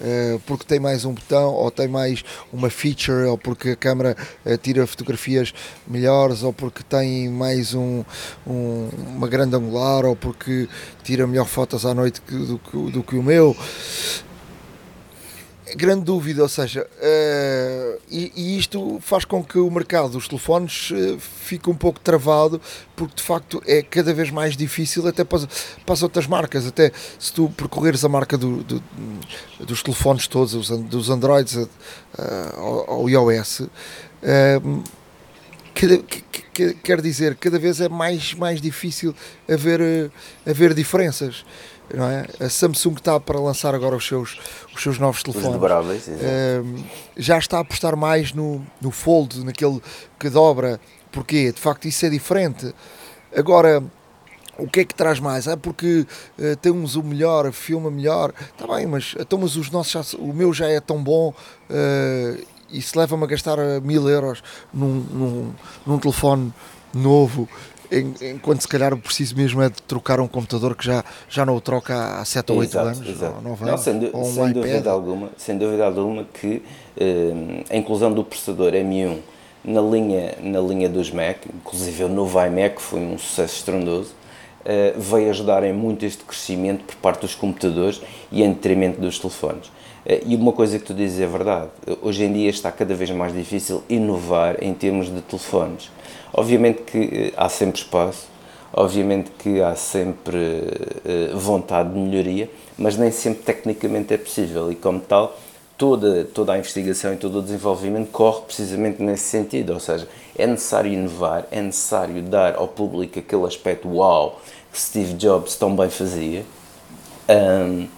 uh, porque tem mais um botão ou tem mais uma feature ou porque a câmera tira fotografias melhores ou porque tem mais um, um, uma grande angular ou porque tira melhor fotos à noite do, do, do que o meu grande dúvida, ou seja, uh, e, e, isto faz com que o mercado dos telefones uh, fique um pouco travado, porque de facto é cada vez mais difícil, até para, para as outras marcas. Até se tu percorreres a marca do, do, dos telefones todos, os, dos Androids uh, ao, ao, iOS, cada, que, que, quer dizer, cada vez é mais, mais difícil haver, haver diferenças não é? A Samsung está para lançar agora os seus, os seus novos telefones. Os uh, já está a apostar mais no, no fold, naquele que dobra. Porquê? De facto, isso é diferente. Agora, o que é que traz mais? Ah, porque uh, temos o melhor, filma melhor. Está bem, mas, então, mas os nossos já, o meu já é tão bom uh, e se leva-me a gastar mil euros num, num, num telefone novo enquanto se calhar o preciso mesmo é de trocar um computador que já, já não o troca há 7 ou 8 exato, anos, exato. ou 9 anos, não, sem, ou um sem dúvida alguma, sem dúvida alguma que eh, a inclusão do processador M1 na linha, na linha dos Mac, inclusive o novo iMac foi um sucesso estrondoso, uh, veio ajudar em muito este crescimento por parte dos computadores e em detrimento dos telefones. Uh, e uma coisa que tu dizes é verdade, hoje em dia está cada vez mais difícil inovar em termos de telefones. Obviamente que uh, há sempre espaço, obviamente que há sempre vontade de melhoria, mas nem sempre tecnicamente é possível. E como tal toda, toda a investigação e todo o desenvolvimento corre precisamente nesse sentido, ou seja, é necessário inovar, é necessário dar ao público aquele aspecto uau que Steve Jobs tão bem fazia. Um,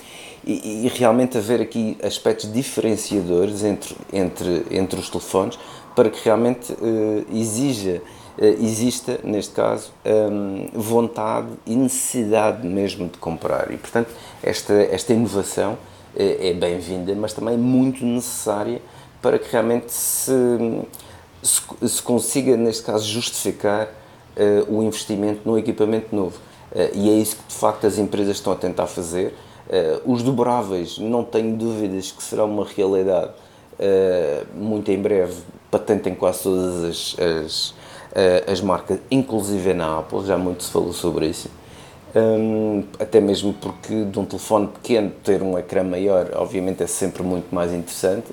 e, e, realmente haver aqui aspectos diferenciadores entre, entre, entre os telefones para que realmente uh, exija exista, neste caso, um, vontade e necessidade mesmo de comprar. E, portanto, esta, esta inovação é bem-vinda, mas também muito necessária para que realmente se, se, se consiga, neste caso, justificar uh, o investimento no equipamento novo. E é isso que, de facto, as empresas estão a tentar fazer. Os dobráveis, não tenho dúvidas que será uma realidade muito em breve, patente em quase todas as, as, as marcas, inclusive na Apple, já muito se falou sobre isso. Um, até mesmo porque de um telefone pequeno ter um ecrã maior, obviamente, é sempre muito mais interessante.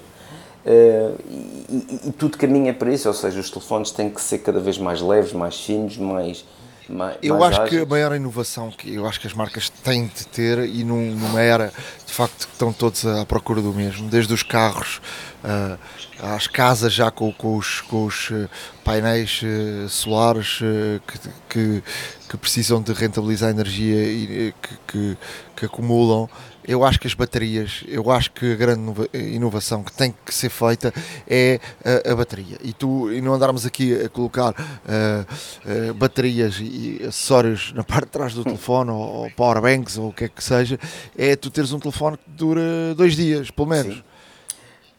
Uh, e, e, tudo caminha para isso, ou seja, os telefones têm que ser cada vez mais leves, mais finos, mais. mais eu mais acho ágeis. que a maior inovação que eu acho que as marcas têm de ter, e num, numa era de facto que estão todos à procura do mesmo, desde os carros uh, às casas já com, com os, com os eh, painéis uh, solares que, que, que, precisam de rentabilizar a energia e que, que acumulam eu acho que as baterias, eu acho que a grande inovação que tem que ser feita é a, a bateria. E tu, e não andarmos aqui a colocar uh, uh, baterias e acessórios na parte de trás do telefone, ou, ou powerbanks, ou o que é que seja, é tu teres um telefone que dura dois dias, pelo menos.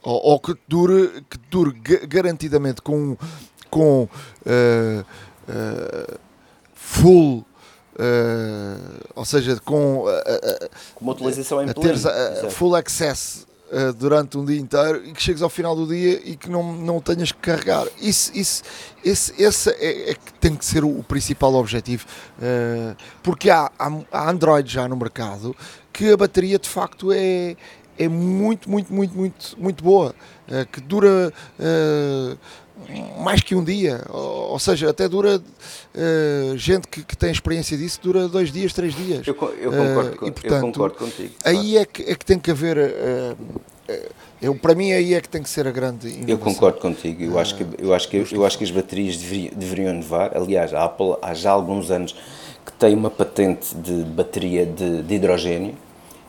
Ou, ou, que dure, que dure garantidamente com, com uh, full Uh, ou seja, com, uh, uh, uma utilização em a teres full access durante um dia inteiro e que chegues ao final do dia e que não, não tenhas que carregar. Isso, isso, esse, esse é, é que tem que ser o, o principal objetivo, porque há, há, há Android já no mercado que a bateria de facto é, é muito, muito, muito, muito, muito boa, que dura mais que um dia, ou, seja, até dura uh, gente que, que, tem experiência disso, dura dois dias, três dias. Eu, eu, concordo, uh, e, portanto, eu concordo contigo. Aí é que, é que tem que haver. Uh, eu, para mim aí é que tem que ser a grande inovação. Eu concordo contigo. Eu acho que eu acho que eu acho que as baterias deveriam, deveriam inovar. Aliás, a Apple há já alguns anos que tem uma patente de bateria de, de hidrogênio,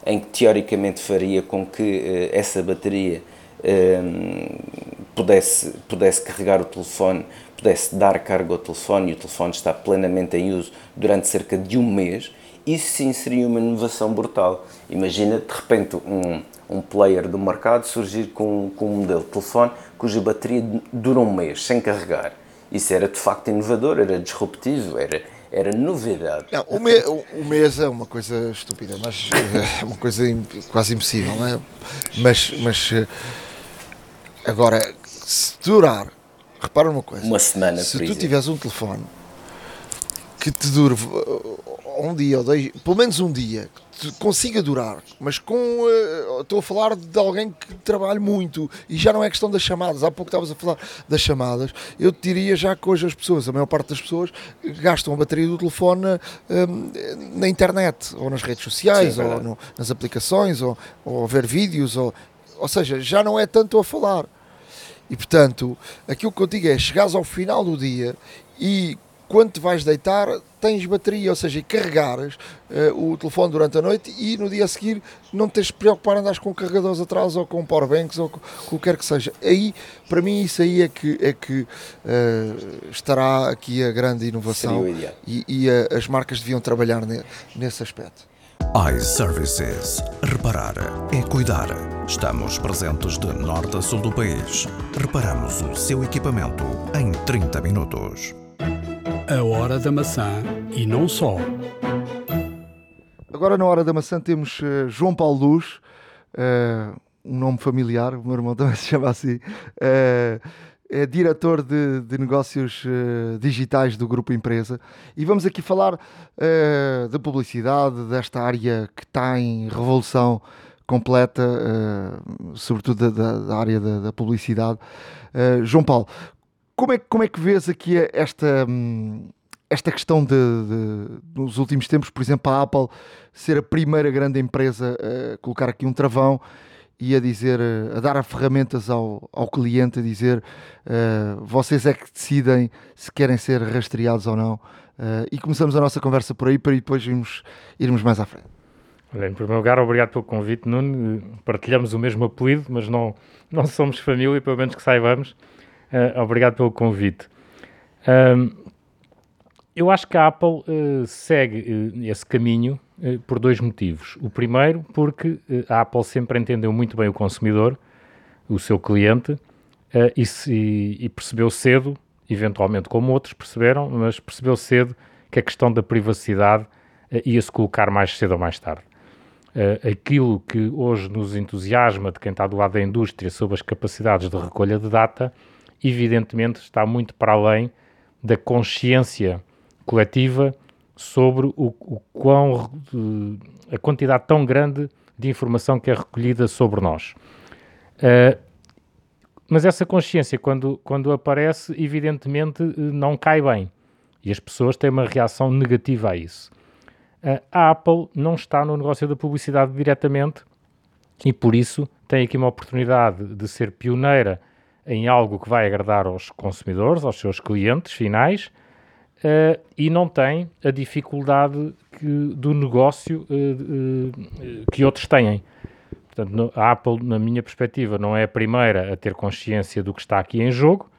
em que teoricamente faria com que essa bateria pudesse, pudesse carregar o telefone, pudesse dar carga ao telefone e o telefone está plenamente em uso durante cerca de um mês, isso sim seria uma inovação brutal. Imagina de repente um, um player do mercado surgir com, com um modelo de telefone cuja bateria dura um mês sem carregar. Isso era de facto inovador, era disruptivo, era, era novidade. Não, o, me, o, mês é uma coisa estúpida, mas é uma coisa quase impossível, não é? Mas, mas agora se durar, repara uma coisa, uma semana, se tu tiveres um telefone que te dure um dia ou dois, pelo menos um dia, que te consiga durar, mas com. Uh, estou a falar de alguém que trabalha muito e já não é questão das chamadas. Há pouco estavas a falar das chamadas. Eu te diria já que hoje as pessoas, a maior parte das pessoas, gastam a bateria do telefone um, na internet, ou nas redes sociais, Sim, é ou no, nas aplicações, ou, ou a ver vídeos, ou, ou seja, já não é tanto a falar. E portanto, aquilo que eu digo é: chegares ao final do dia e quando te vais deitar, tens bateria, ou seja, carregares uh, o telefone durante a noite e no dia a seguir não tens de preocupar andares com carregadores atrás ou com powerbanks ou com, com o que quer que seja. Aí, para mim, isso aí é que, é que uh, estará aqui a grande inovação e, e uh, as marcas deviam trabalhar ne, nesse aspecto iServices. Reparar é cuidar. Estamos presentes de norte a sul do país. Reparamos o seu equipamento em 30 minutos. A hora da maçã e não só. Agora, na hora da maçã, temos uh, João Paulo Luz, uh, um nome familiar, o meu irmão também se chama assim. Uh, é diretor de, de negócios uh, digitais do Grupo Empresa e vamos aqui falar uh, da publicidade, desta área que está em revolução completa, uh, sobretudo da, da, área da, da publicidade. João Paulo, como é, como é que vês aqui esta, um, esta questão de, de, nos últimos tempos, por exemplo, a Apple ser a primeira grande empresa a colocar aqui um travão e a dizer, a dar ferramentas ao, ao cliente, a dizer uh, vocês é que decidem se querem ser rastreados ou não. Uh, e começamos a nossa conversa por aí para depois irmos, irmos mais à frente. Olha, em primeiro lugar, obrigado pelo convite, Nuno. Partilhamos o mesmo apelido, mas não, não somos família, pelo menos que saibamos. Uh, obrigado pelo convite. Eu acho que a Apple segue esse caminho por dois motivos. O primeiro, porque a Apple sempre entendeu muito bem o consumidor, o seu cliente, e, se, e, percebeu cedo, eventualmente como outros perceberam, mas percebeu cedo que a questão da privacidade ia-se colocar mais cedo ou mais tarde. aquilo que hoje nos entusiasma de quem está do lado da indústria sobre as capacidades de recolha de data, evidentemente está muito para além da consciência coletiva sobre o, o quão, a quantidade tão grande de informação que é recolhida sobre nós. Uh, mas essa consciência, quando, quando aparece, evidentemente não cai bem. E as pessoas têm uma reação negativa a isso. Uh, a Apple não está no negócio da publicidade diretamente e, por isso, tem aqui uma oportunidade de ser pioneira em algo que vai agradar aos consumidores, aos seus clientes finais, uh, e não tem a dificuldade que, do negócio uh, que outros têm. Portanto, no, a Apple, na minha perspectiva, não é a primeira a ter consciência do que está aqui em jogo,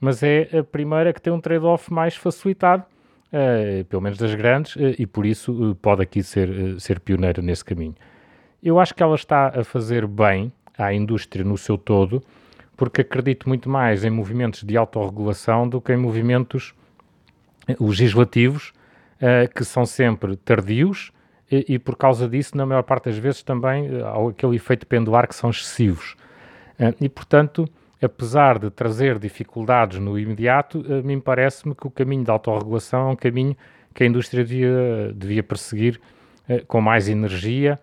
mas é a primeira que tem um trade-off mais facilitado, pelo menos das grandes, e por isso pode aqui ser, ser pioneira nesse caminho. Eu acho que ela está a fazer bem à indústria no seu todo, porque acredito muito mais em movimentos de autorregulação do que em movimentos legislativos, uh, que são sempre tardios e, e, por causa disso, na maior parte das vezes, também uh, há aquele efeito pendular que são excessivos. Uh, e, portanto, apesar de trazer dificuldades no imediato, uh, me parece-me que o caminho da autorregulação é um caminho que a indústria devia, devia perseguir com mais energia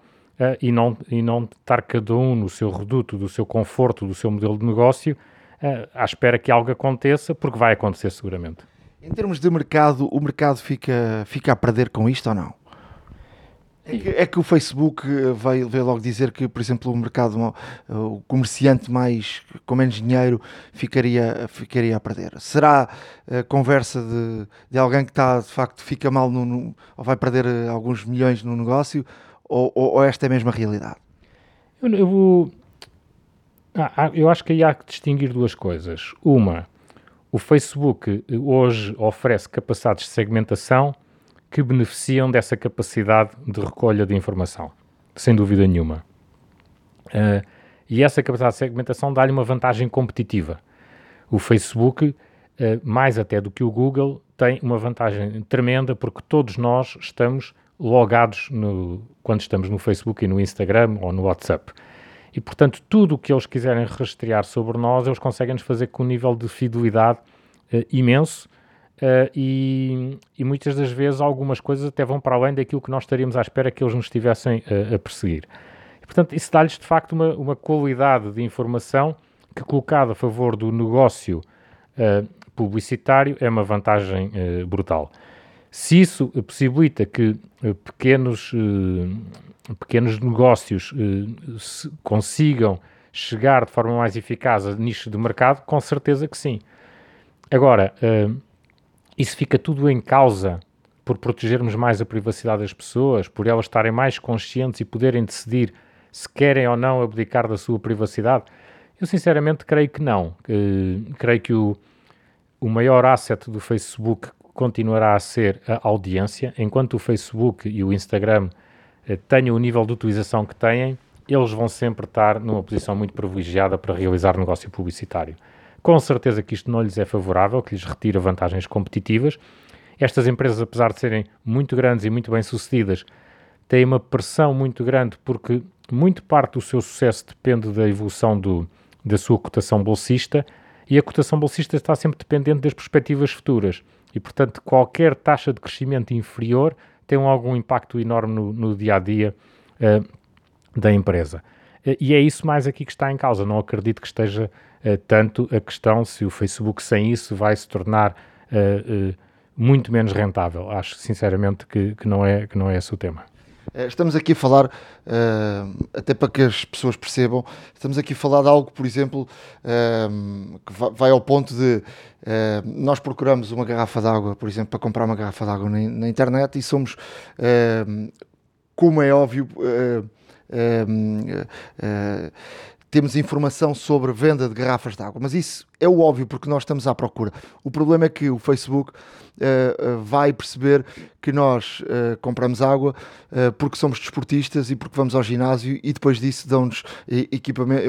e, não, e não estar cada um no seu reduto, do seu conforto, do seu modelo de negócio, à espera que algo aconteça, porque vai acontecer seguramente. Em termos de mercado, o mercado fica, fica a perder com isto ou não? É que, é que, o Facebook vai, vai logo dizer que, por exemplo, o mercado, o comerciante mais com menos dinheiro ficaria, ficaria a perder. Será a conversa de, de alguém que está de facto fica mal no, no, ou vai perder alguns milhões no negócio ou, ou, ou esta é a mesma realidade? Eu, eu, vou, ah, eu acho que aí há que distinguir duas coisas. Uma, o Facebook eh, hoje oferece capacidades de segmentação que beneficiam dessa capacidade de recolha de informação, sem dúvida nenhuma. Uh, e essa capacidade de segmentação dá-lhe uma vantagem competitiva. O Facebook, uh, mais até do que o Google, tem uma vantagem tremenda porque todos nós estamos logados no, quando estamos no Facebook e no Instagram ou no WhatsApp. E, portanto, tudo o que eles quiserem rastrear sobre nós, eles conseguem nos fazer com um nível de fidelidade uh, imenso uh, e, e, muitas das vezes algumas coisas até vão para além daquilo que nós estaríamos à espera que eles nos estivessem uh, a perseguir. E, portanto, isso dá-lhes, de facto, uma, uma qualidade de informação que, colocada a favor do negócio publicitário, é uma vantagem brutal. Se isso possibilita que pequenos pequenos negócios eh, consigam chegar de forma mais eficaz a nichos de mercado, com certeza que sim. Agora, eh, isso fica tudo em causa por protegermos mais a privacidade das pessoas, por elas estarem mais conscientes e poderem decidir se querem ou não abdicar da sua privacidade? Eu sinceramente creio que não. creio que o, o maior asset do Facebook continuará a ser a audiência, enquanto o Facebook e o Instagram eh, tenham o nível de utilização que têm, eles vão sempre estar numa posição muito privilegiada para realizar negócio publicitário. Com certeza que isto não lhes é favorável, que lhes retira vantagens competitivas. Estas empresas, apesar de serem muito grandes e muito bem-sucedidas, têm uma pressão muito grande porque muito parte do seu sucesso depende da evolução do, da sua cotação bolsista e a cotação bolsista está sempre dependente das perspectivas futuras. E, portanto, qualquer taxa de crescimento inferior tem algum impacto enorme no, no dia a dia uh, da empresa. Uh, e é isso mais aqui que está em causa. Não acredito que esteja uh, tanto a questão se o Facebook sem isso vai se tornar muito menos rentável. Acho sinceramente que, que, não é, que não é esse o tema. Estamos aqui a falar, uh, até para que as pessoas percebam, estamos aqui a falar de algo, por exemplo, uh, que vai ao ponto de nós procuramos uma garrafa d'água, por exemplo, para comprar uma garrafa d'água na, internet e somos, como é óbvio, temos informação sobre venda de garrafas de água, mas isso é o óbvio porque nós estamos à procura. O problema é que o Facebook uh, vai perceber que nós uh, compramos água porque somos desportistas e porque vamos ao ginásio e depois disso dão-nos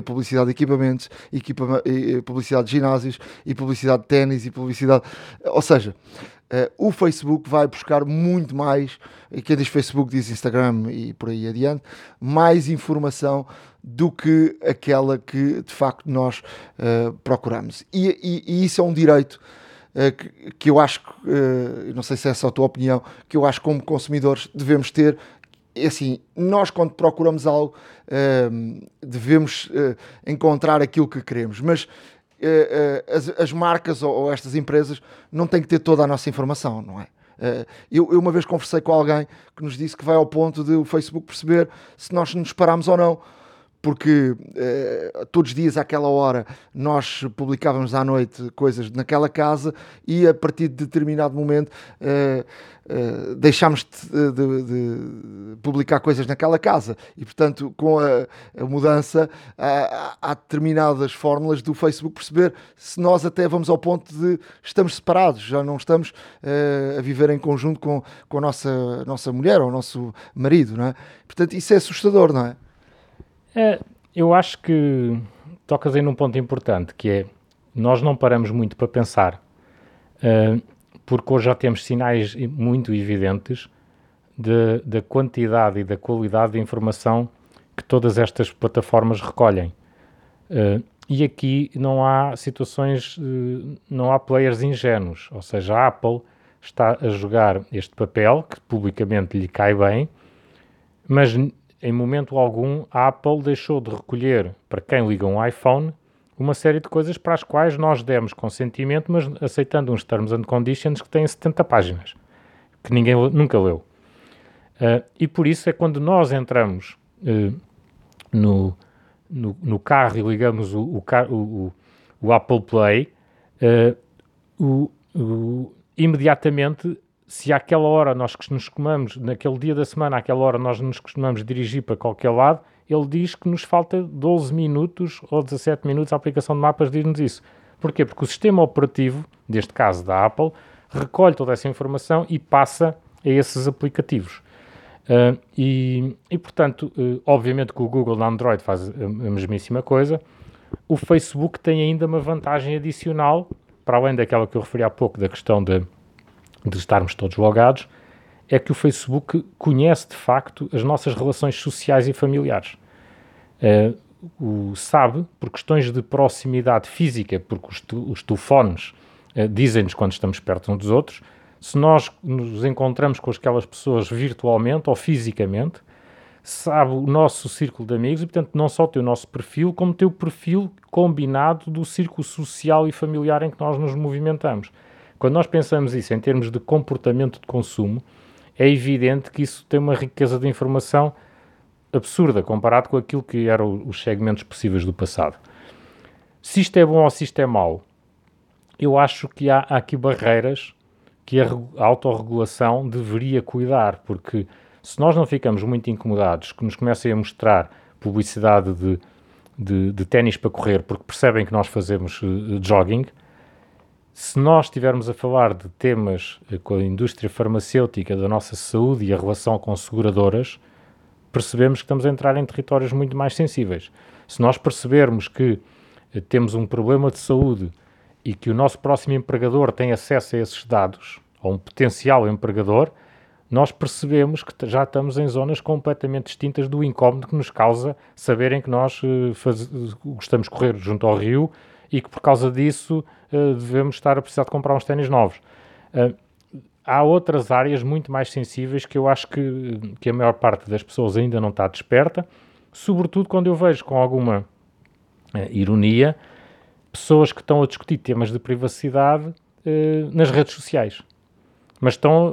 publicidade de equipamentos, equipama publicidade de ginásios e publicidade de ténis e publicidade. Ou seja, Uh, o Facebook vai buscar muito mais, e quem diz Facebook diz Instagram e por aí adiante, mais informação do que aquela que de facto nós uh, procuramos. E, e, e, isso é um direito uh, que, que, eu acho, não sei se é a tua opinião, que eu acho como consumidores devemos ter. É assim, nós quando procuramos algo devemos encontrar aquilo que queremos, mas uh, as, as, marcas ou, ou, estas empresas não têm que ter toda a nossa informação, não é? Uh, eu, eu, uma vez conversei com alguém que nos disse que vai ao ponto de o Facebook perceber se nós nos paramos ou não porque uh, todos os dias àquela hora nós publicávamos à noite coisas naquela casa e a partir de determinado momento uh, uh, deixámos de, de, de, publicar coisas naquela casa e portanto com a, a mudança há, determinadas fórmulas do Facebook perceber se nós até vamos ao ponto de estamos separados, já não estamos a viver em conjunto com, com a nossa, nossa mulher ou o nosso marido, não é? Portanto isso é assustador, não é? É, eu acho que tocas aí num ponto importante, que é nós não paramos muito para pensar, uh, porque hoje já temos sinais muito evidentes da quantidade e da qualidade de informação que todas estas plataformas recolhem. Uh, e aqui não há situações, uh, não há players ingênuos, ou seja, a Apple está a jogar este papel que publicamente lhe cai bem, mas em momento algum, a Apple deixou de recolher, para quem liga um iPhone, uma série de coisas para as quais nós demos consentimento, mas aceitando uns terms and conditions que têm 70 páginas, que ninguém nunca leu. Uh, e por isso é quando nós entramos uh, no, no, no, carro e ligamos o, o, o, o Apple Play, uh, imediatamente se àquela hora nós nos costumamos, naquele dia da semana, àquela hora nós nos costumamos dirigir para qualquer lado, ele diz que nos falta 12 minutos ou 17 minutos a aplicação de mapas diz-nos isso. Porquê? Porque o sistema operativo, neste caso da Apple, recolhe toda essa informação e passa a esses aplicativos. Uh, e, e, portanto, uh, obviamente que o Google na Android faz a, a mesmíssima coisa. O Facebook tem ainda uma vantagem adicional, para além daquela que eu referi há pouco, da questão de de estarmos todos logados, é que o Facebook conhece de facto as nossas relações sociais e familiares. Uh, o, sabe, por questões de proximidade física, porque os, os telefones uh, dizem-nos quando estamos perto uns dos outros, se nós nos encontramos com aquelas pessoas virtualmente ou fisicamente, sabe o nosso círculo de amigos e, portanto, não só tem o nosso perfil, como tem o perfil combinado do círculo social e familiar em que nós nos movimentamos. Quando nós pensamos isso em termos de comportamento de consumo, é evidente que isso tem uma riqueza de informação absurda comparado com aquilo que eram os segmentos possíveis do passado. Se isto é bom ou se isto é mau, eu acho que há, aqui barreiras que a, a autorregulação deveria cuidar, porque se nós não ficamos muito incomodados que nos comecem a mostrar publicidade de, de, de ténis para correr porque percebem que nós fazemos uh, jogging, se nós estivermos a falar de temas eh, com a indústria farmacêutica, da nossa saúde e a relação com seguradoras, percebemos que estamos a entrar em territórios muito mais sensíveis. Se nós percebermos que eh, temos um problema de saúde e que o nosso próximo empregador tem acesso a esses dados, ou um potencial empregador, nós percebemos que já estamos em zonas completamente distintas do incómodo que nos causa saberem que nós uh, faz, gostamos de correr junto ao rio e que por causa disso devemos estar a precisar de comprar uns ténis novos. Uh, há outras áreas muito mais sensíveis que eu acho que, que a maior parte das pessoas ainda não está desperta, sobretudo quando eu vejo com alguma uh, ironia pessoas que estão a discutir temas de privacidade nas redes sociais, mas estão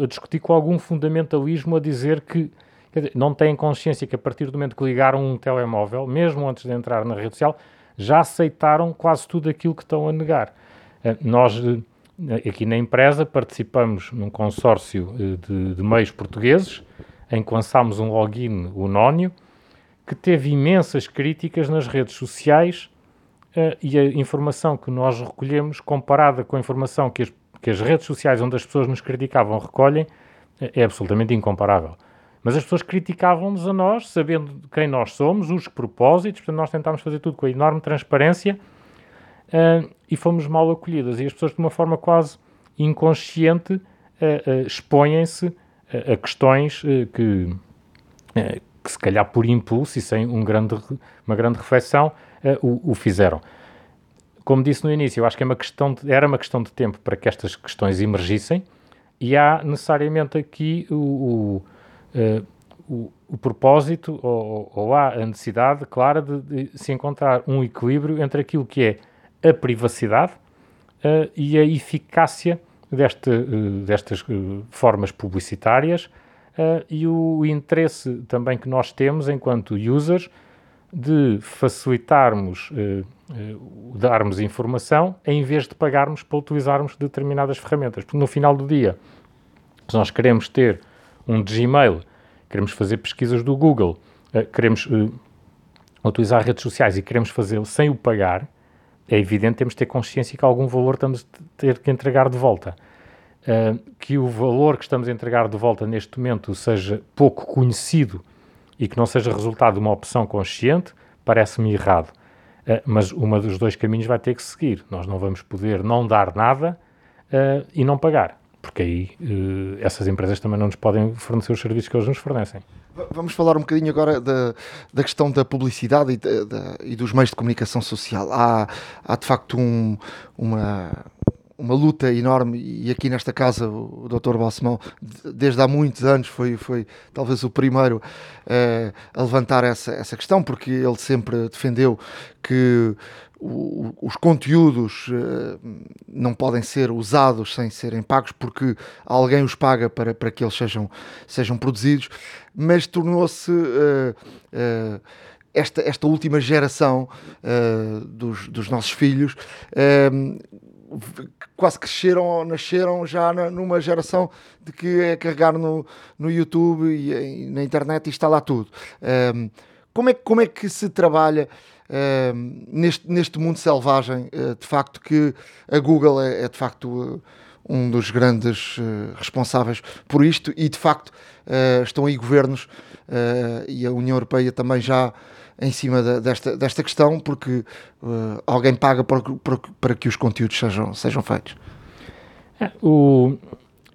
a discutir com algum fundamentalismo a dizer que dizer, não têm consciência que a partir do momento que ligaram um telemóvel, mesmo antes de entrar na rede social, já aceitaram quase tudo aquilo que estão a negar. Eh, nós, eh, aqui na empresa, participamos num consórcio eh, de, de meios portugueses, em que lançámos um login, o Nónio, que teve imensas críticas nas redes sociais e a informação que nós recolhemos, comparada com a informação que as, que as redes sociais onde as pessoas nos criticavam recolhem, é absolutamente incomparável. Mas as pessoas criticavam-nos a nós, sabendo quem nós somos, os propósitos, portanto, nós tentámos fazer tudo com enorme transparência uh, e fomos mal acolhidas. E as pessoas, de uma forma quase inconsciente, uh, uh, expõem-se a questões que, que, se calhar por impulso e sem um grande, uma grande reflexão, o, o, fizeram. Como disse no início, eu acho que é uma de, era uma questão de tempo para que estas questões emergissem e há necessariamente aqui o, uh, o, o propósito ou, ou, há a necessidade clara de, de, se encontrar um equilíbrio entre aquilo que é a privacidade uh, e a eficácia deste, uh, destas formas publicitárias e o interesse também que nós temos enquanto users de facilitarmos, eh, eh, darmos informação em vez de pagarmos para utilizarmos determinadas ferramentas. Porque no final do dia, se nós queremos ter um Gmail, queremos fazer pesquisas do Google, eh, queremos eh, utilizar redes sociais e queremos fazê-lo sem o pagar, é evidente temos de ter consciência que algum valor estamos a ter que entregar de volta. Uh, que o valor que estamos a entregar de volta neste momento seja pouco conhecido e que não seja resultado de uma opção consciente, parece-me errado. Uh, mas uma dos dois caminhos vai ter que seguir. Nós não vamos poder não dar nada uh, e não pagar, porque aí uh, essas empresas também não nos podem fornecer os serviços que eles nos fornecem. Vamos falar um bocadinho agora da, da questão da publicidade e, de, de, e dos meios de comunicação social. Há, há de facto um, uma uma luta enorme e aqui nesta casa o Dr. Balsemão desde há muitos anos foi, foi talvez o primeiro uh, a levantar essa, essa questão porque ele sempre defendeu que o, os conteúdos uh, não podem ser usados sem serem pagos porque alguém os paga para, para que eles sejam, sejam produzidos mas tornou-se uh, esta, esta última geração dos, dos nossos filhos quase cresceram, nasceram já numa geração de que é carregar no, no YouTube e, na internet e está lá tudo. Como, é, como é que se trabalha neste, neste mundo selvagem? Uh, de facto, que a Google é, é de facto uh, um dos grandes uh, responsáveis por isto e de facto estão aí governos e a União Europeia também já em cima de, desta, desta questão, porque uh, alguém paga para, para, para, que os conteúdos sejam, sejam feitos. É, o,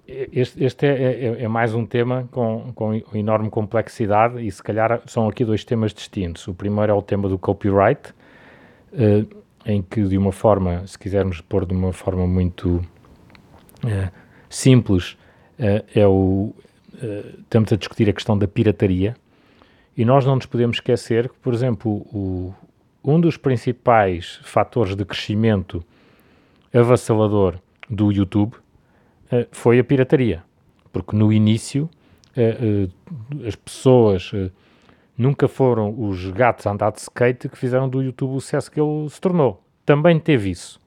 este, este é, é, é, mais um tema com, com enorme complexidade e se calhar são aqui dois temas distintos. O primeiro é o tema do copyright, uh, em que de uma forma, se quisermos pôr de uma forma muito uh, simples, é o, estamos a discutir a questão da pirataria, e nós não nos podemos esquecer que, por exemplo, o, um dos principais fatores de crescimento avassalador do YouTube foi a pirataria. Porque no início uh, uh, as pessoas nunca foram os gatos a andar de skate que fizeram do YouTube o sucesso que ele se tornou. Também teve isso.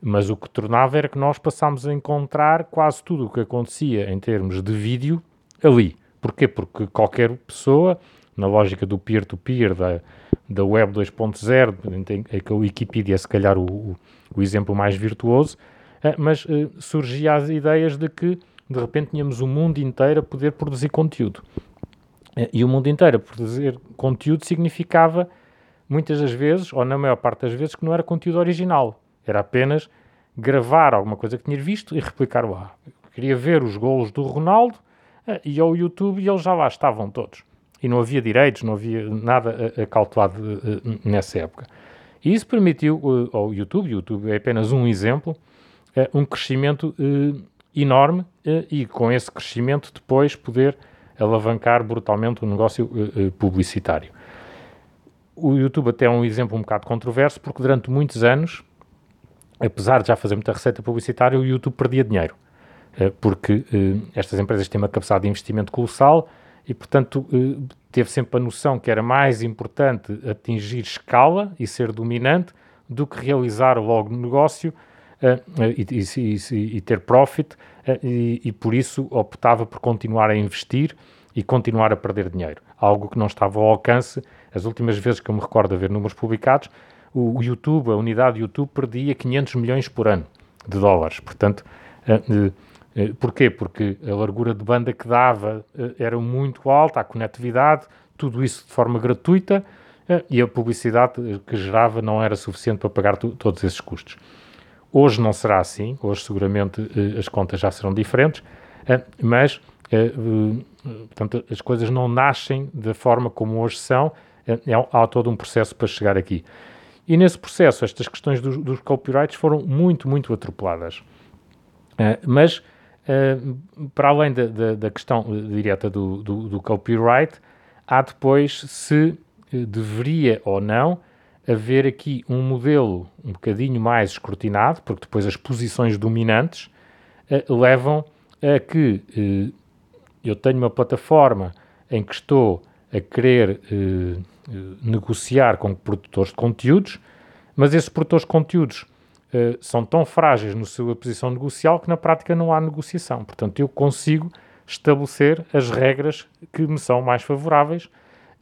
Mas o que tornava era que nós passámos a encontrar quase tudo o que acontecia em termos de vídeo ali. Porquê? Porque qualquer pessoa na lógica do peer-to-peer, -peer, da, da Web 2.0, em que a Wikipedia é se calhar o, o exemplo mais virtuoso, eh, mas eh, surgia as ideias de que de repente tínhamos o mundo inteiro a poder produzir conteúdo. Eh, e o mundo inteiro a produzir conteúdo significava, muitas das vezes, ou na maior parte das vezes, que não era conteúdo original. Era apenas gravar alguma coisa que tinha visto e replicar lá. Queria ver os golos do Ronaldo, e ao YouTube e eles já lá estavam todos e não havia direitos, não havia nada acautelado nessa época. E isso permitiu ao YouTube, o YouTube é apenas um exemplo, um crescimento enorme e com esse crescimento depois poder alavancar brutalmente o negócio publicitário. O YouTube até é um exemplo um bocado controverso porque durante muitos anos, apesar de já fazer muita receita publicitária, o YouTube perdia dinheiro. Porque estas empresas têm uma capacidade de investimento colossal, e, portanto, eh, teve sempre a noção que era mais importante atingir escala e ser dominante do que realizar logo negócio e, e, e, ter profit, uh, e, por isso optava por continuar a investir e continuar a perder dinheiro. Algo que não estava ao alcance. As últimas vezes que eu me recordo de ver números publicados, o YouTube, a unidade YouTube, perdia 500 milhões por ano de dólares. Portanto, porquê? Porque a largura de banda que dava era muito alta, a conectividade, tudo isso de forma gratuita e a publicidade que gerava não era suficiente para pagar todos esses custos. Hoje não será assim, hoje seguramente as contas já serão diferentes, mas portanto, as coisas não nascem da forma como hoje são, há todo um processo para chegar aqui. E nesse processo, estas questões dos, dos copyrights foram muito, muito atropeladas. Mas, para além da, da, da questão direta do, do, do, copyright, há depois se deveria ou não haver aqui um modelo um bocadinho mais escrutinado, porque depois as posições dominantes levam a que eu tenho uma plataforma em que estou a querer eh, negociar com produtores de conteúdos, mas esses produtores de conteúdos são tão frágeis na sua posição negocial que na prática não há negociação. Portanto, eu consigo estabelecer as regras que me são mais favoráveis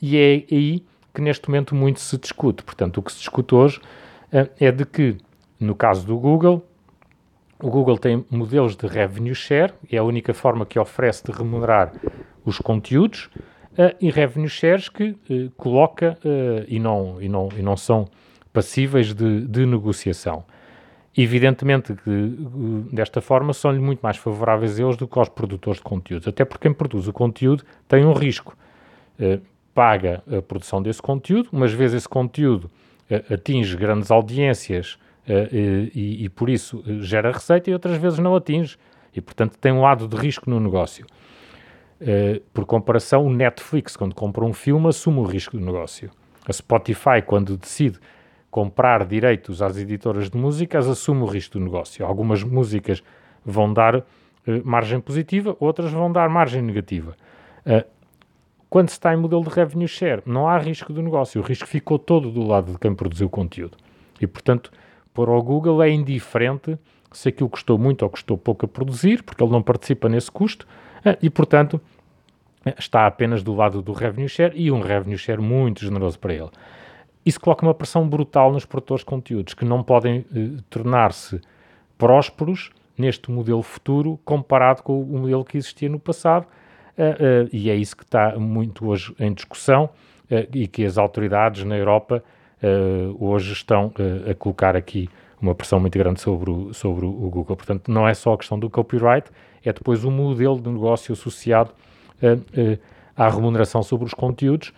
e é aí que neste momento muito se discute. Portanto, o que se discute hoje eh, é de que, no caso do Google, o Google tem modelos de revenue share, é a única forma que oferece de remunerar os conteúdos, uh, e revenue shares que uh, coloca uh, e, não, e, não, e não são passíveis de, de negociação. Evidentemente que desta forma são-lhe muito mais favoráveis eles do que aos produtores de conteúdos, até porque quem produz o conteúdo tem um risco. Paga a produção desse conteúdo, umas vezes esse conteúdo atinge grandes audiências e, e, por isso gera receita e outras vezes não atinge. E, portanto, tem um lado de risco no negócio. Uh, por comparação, o Netflix, quando compra um filme, assume o risco do negócio. A Spotify, quando decide comprar direitos às editoras de músicas, assume o risco do negócio. Algumas músicas vão dar uh, margem positiva, outras vão dar margem negativa. Uh, quando se está em modelo de revenue share, não há risco do negócio. O risco ficou todo do lado de quem produziu o conteúdo. E, portanto, para o Google é indiferente se aquilo custou muito ou custou pouco a produzir, porque ele não participa nesse custo eh, e, portanto, está apenas do lado do revenue share e um revenue share muito generoso para ele. Isso coloca uma pressão brutal nos produtores de conteúdos, que não podem eh, tornar-se prósperos neste modelo futuro comparado com o modelo que existia no passado, e é isso que está muito hoje em discussão uh, e que as autoridades na Europa hoje estão a colocar aqui uma pressão muito grande sobre o, sobre o Google. Portanto, não é só a questão do copyright, é depois o modelo de negócio associado à remuneração sobre os conteúdos,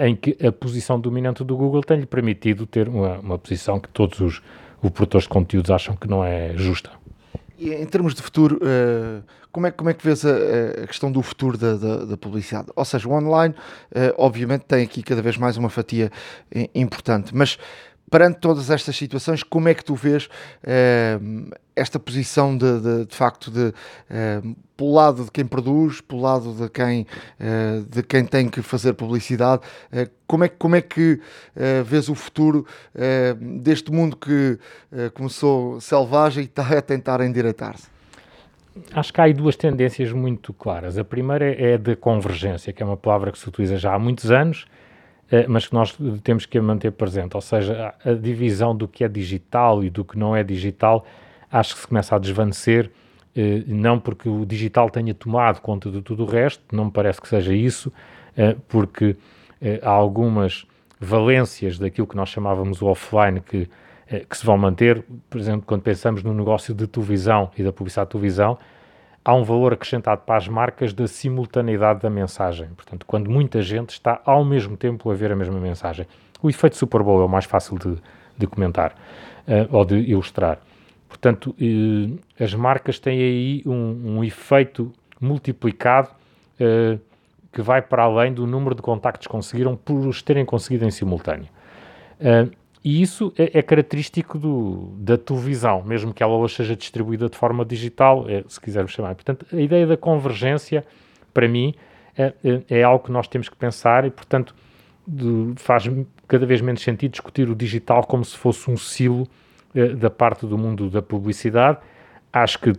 em que a posição dominante do Google tem-lhe permitido ter uma, uma posição que todos os, os produtores de conteúdos acham que não é justa. E em termos de futuro, como é, como é que vês a, a questão do futuro da, da, da, publicidade? Ou seja, o online, obviamente, tem aqui cada vez mais uma fatia importante, mas perante todas estas situações, como é que tu vês uh, esta posição de, de, de facto de uh, pelo lado de quem produz, pelo lado de quem, uh, de quem tem que fazer publicidade, como, é, como é que vês o futuro deste mundo que começou selvagem e está a tentar endireitar-se? Acho que há aí duas tendências muito claras. A primeira é, é da convergência, que é uma palavra que se utiliza já há muitos anos, eh, mas que nós temos que manter presente. Ou seja, a, divisão do que é digital e do que não é digital acho que se começa a desvanecer, eh, não porque o digital tenha tomado conta de tudo o resto, não me parece que seja isso, eh, porque há algumas valências daquilo que nós chamávamos o offline que, que se vão manter. Por exemplo, quando pensamos no negócio de televisão e da publicidade de televisão, há um valor acrescentado para as marcas da simultaneidade da mensagem. Portanto, quando muita gente está ao mesmo tempo a ver a mesma mensagem. O efeito Super Bowl é o mais fácil de, de comentar uh, ou de ilustrar. Portanto, uh, as marcas têm aí um, um efeito multiplicado uh, que vai para além do número de contactos que conseguiram por os terem conseguido em simultâneo. E isso é, é característico do, da televisão, mesmo que ela hoje seja distribuída de forma digital, é, se quisermos chamar. Portanto, a ideia da convergência, para mim, é, é, é algo que nós temos que pensar e, portanto, de, faz cada vez menos sentido discutir o digital como se fosse um silo é, da parte do mundo da publicidade. Acho que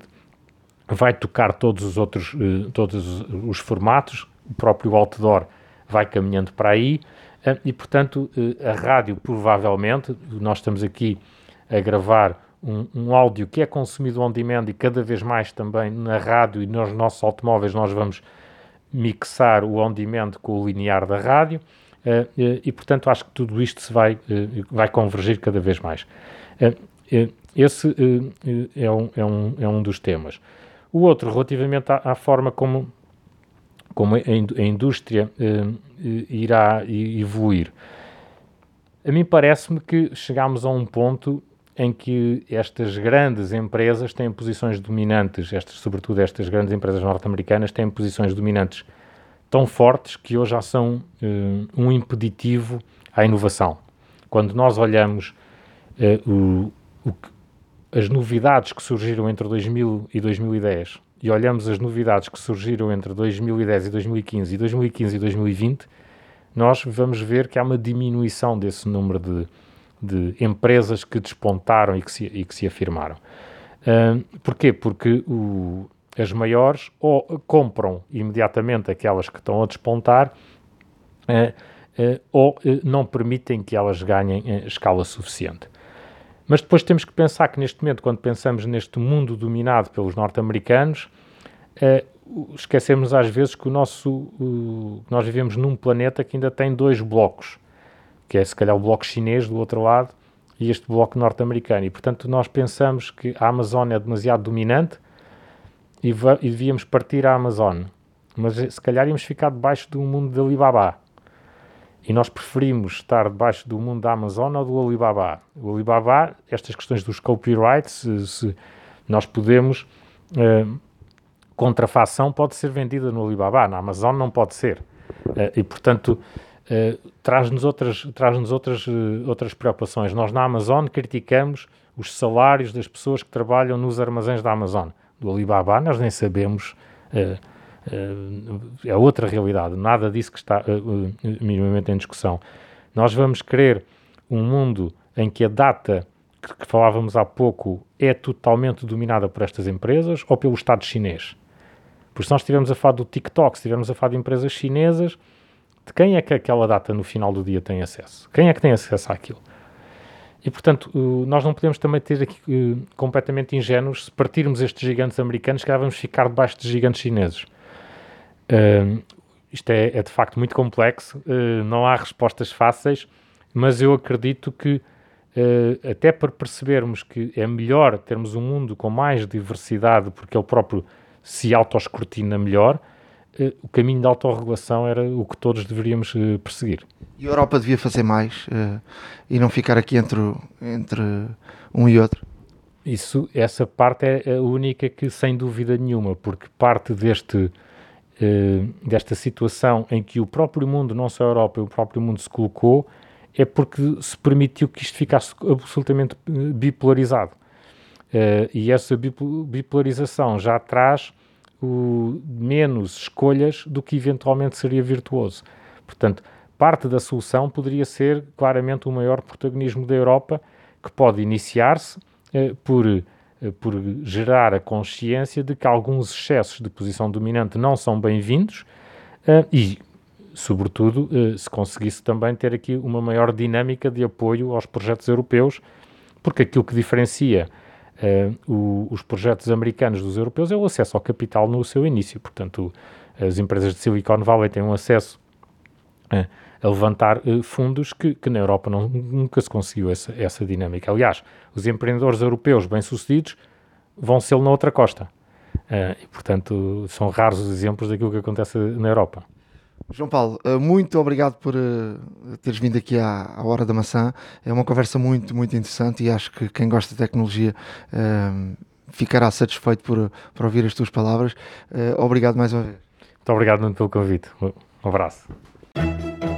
vai tocar todos os outros, eh, todos os formatos, o próprio outdoor vai caminhando para aí e, portanto, uh, a rádio provavelmente, nós estamos aqui a gravar um, um, áudio que é consumido on demand e cada vez mais também na rádio e nos nossos automóveis nós vamos mixar o on demand com o linear da rádio uh, e portanto acho que tudo isto se vai, vai convergir cada vez mais. esse é um, é, um, é um dos temas. O outro, relativamente à, à forma como, como a, indústria irá evoluir. A mim parece-me que chegámos a um ponto em que estas grandes empresas têm posições dominantes, estas, sobretudo estas grandes empresas norte-americanas, têm posições dominantes tão fortes que hoje já são uh, um impeditivo à inovação. Quando nós olhamos uh, o, o, as novidades que surgiram entre 2000 e 2010 e olhamos as novidades que surgiram entre 2010 e 2015 e 2015 e 2020, nós vamos ver que há uma diminuição desse número de de empresas que despontaram e que se, e que se afirmaram. Uh, porquê? Porque o, as maiores ou compram imediatamente aquelas que estão a despontar uh, uh, ou não permitem que elas ganhem escala suficiente. Mas depois temos que pensar que neste momento, quando pensamos neste mundo dominado pelos norte-americanos, esquecemos às vezes que o nosso, nós vivemos num planeta que ainda tem dois blocos que é se calhar o bloco chinês do outro lado e este bloco norte-americano. E portanto nós pensamos que a Amazônia é demasiado dominante e, e devíamos partir à Amazônia. Mas se calhar íamos ficar debaixo do mundo de Alibaba. E nós preferimos estar debaixo do mundo da Amazon ou do Alibaba. O Alibaba, estas questões dos copyrights, se, nós podemos. Uh, contrafação pode ser vendida no Alibaba, na Amazon não pode ser. Uh, e portanto eh, traz-nos outras, traz outras, outras preocupações. Nós na Amazon criticamos os salários das pessoas que trabalham nos armazéns da Amazon. Do Alibaba nós nem sabemos, é outra realidade, nada disso que está minimamente em discussão. Nós vamos querer um mundo em que a data que, falávamos há pouco é totalmente dominada por estas empresas ou pelo Estado chinês? Porque se nós estivermos a falar do TikTok, se estivermos a falar de empresas chinesas, de quem é que aquela data no final do dia tem acesso? Quem é que tem acesso àquilo? E, portanto, nós não podemos também ter aqui completamente ingênuos se partirmos estes gigantes americanos, que vamos ficar debaixo de gigantes chineses. Uh, isto é, é, de facto muito complexo, uh, não há respostas fáceis, mas eu acredito que, até para percebermos que é melhor termos um mundo com mais diversidade, porque ele próprio se autoescrutina melhor, eh, o caminho da autorregulação era o que todos deveríamos eh, perseguir. E a Europa devia fazer mais uh, e não ficar aqui entre, entre um e outro? Isso, essa parte é a única que, sem dúvida nenhuma, porque parte deste, uh, desta situação em que o próprio mundo, não só a Europa, o próprio mundo se colocou, é porque se permitiu que isto ficasse absolutamente bipolarizado. Uh, e essa bipolarização já traz o, menos escolhas do que eventualmente seria virtuoso. Portanto, parte da solução poderia ser claramente o maior protagonismo da Europa, que pode iniciar-se eh, por, eh, por gerar a consciência de que alguns excessos de posição dominante não são bem-vindos eh, e, sobretudo, eh, se conseguisse também ter aqui uma maior dinâmica de apoio aos projetos europeus, porque aquilo que diferencia o, os projetos americanos dos europeus é o acesso ao capital no seu início. Portanto, as empresas de Silicon Valley têm um acesso a levantar uh, fundos que, que, na Europa não, nunca se conseguiu essa, essa dinâmica. Aliás, os empreendedores europeus bem-sucedidos vão ser na outra costa. e, portanto, são raros os exemplos daquilo que acontece na Europa. João Paulo, eh, muito obrigado por uh, teres vindo aqui à, à, Hora da Maçã. É uma conversa muito, muito interessante e acho que quem gosta de tecnologia uh, ficará satisfeito por, por ouvir as tuas palavras. Uh, obrigado mais uma vez. Muito obrigado pelo convite. Um abraço.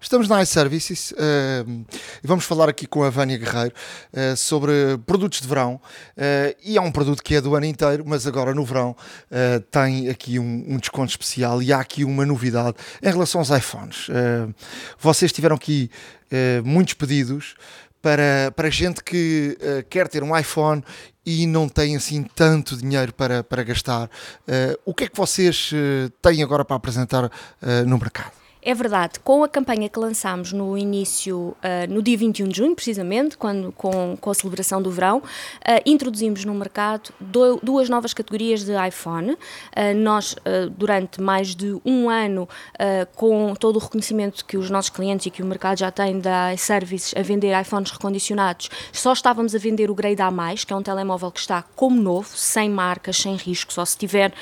Estamos na iServices uh, e vamos falar aqui com a Vânia Guerreiro uh, sobre produtos de verão. Uh, e é um produto que é do ano inteiro, mas agora no verão tem aqui um, um, desconto especial e há aqui uma novidade em relação aos iPhones. vocês tiveram aqui muitos pedidos para, para gente que quer ter um iPhone e não tem assim tanto dinheiro para, para gastar. o que é que vocês têm agora para apresentar no mercado? É verdade, com a campanha que lançámos no início, uh, no dia 21 de junho, precisamente, quando, com, com a celebração do verão, uh, introduzimos no mercado do, duas novas categorias de iPhone. Uh, nós, durante mais de um ano, com todo o reconhecimento que os nossos clientes e que o mercado já tem da iServices a vender iPhones recondicionados, só estávamos a vender o Grade A+, que é um telemóvel que está como novo, sem marcas, sem riscos, ou se tiver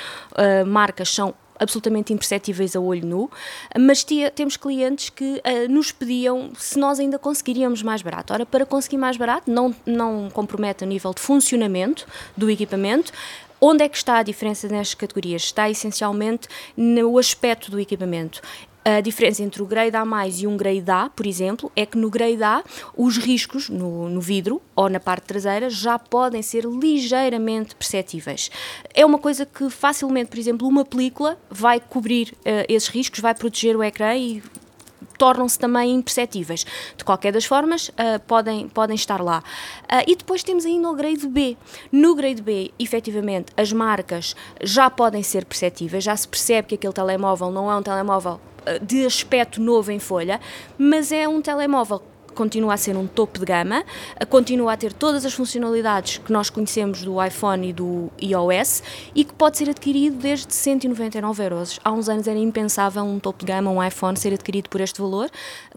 marcas, são absolutamente imperceptíveis a olho nu, mas tia, temos clientes que uh, nos pediam se nós ainda conseguiríamos mais barato. Ora, para conseguir mais barato, não, não compromete a nível de funcionamento do equipamento, Onde é que está a diferença nestas categorias? Está essencialmente no aspecto do equipamento. A diferença entre o grade A+, e um grade A, por exemplo, é que no grade A os riscos no, no vidro ou na parte traseira já podem ser ligeiramente perceptíveis. É uma coisa que facilmente, por exemplo, uma película vai cobrir uh, esses riscos, vai proteger o ecrã e tornam-se também imperceptíveis. De qualquer das formas, uh, podem, podem estar lá. Uh, e depois temos ainda o grade B. No grade B, efetivamente, as marcas já podem ser perceptíveis, já se percebe que aquele telemóvel não é um telemóvel de aspecto novo em folha, mas é um telemóvel continua a ser um topo de gama, continua a ter todas as funcionalidades que nós conhecemos do iPhone e do iOS e que pode ser adquirido desde 199 euros. Há uns anos era impensável um topo de gama, um iPhone, ser adquirido por este valor,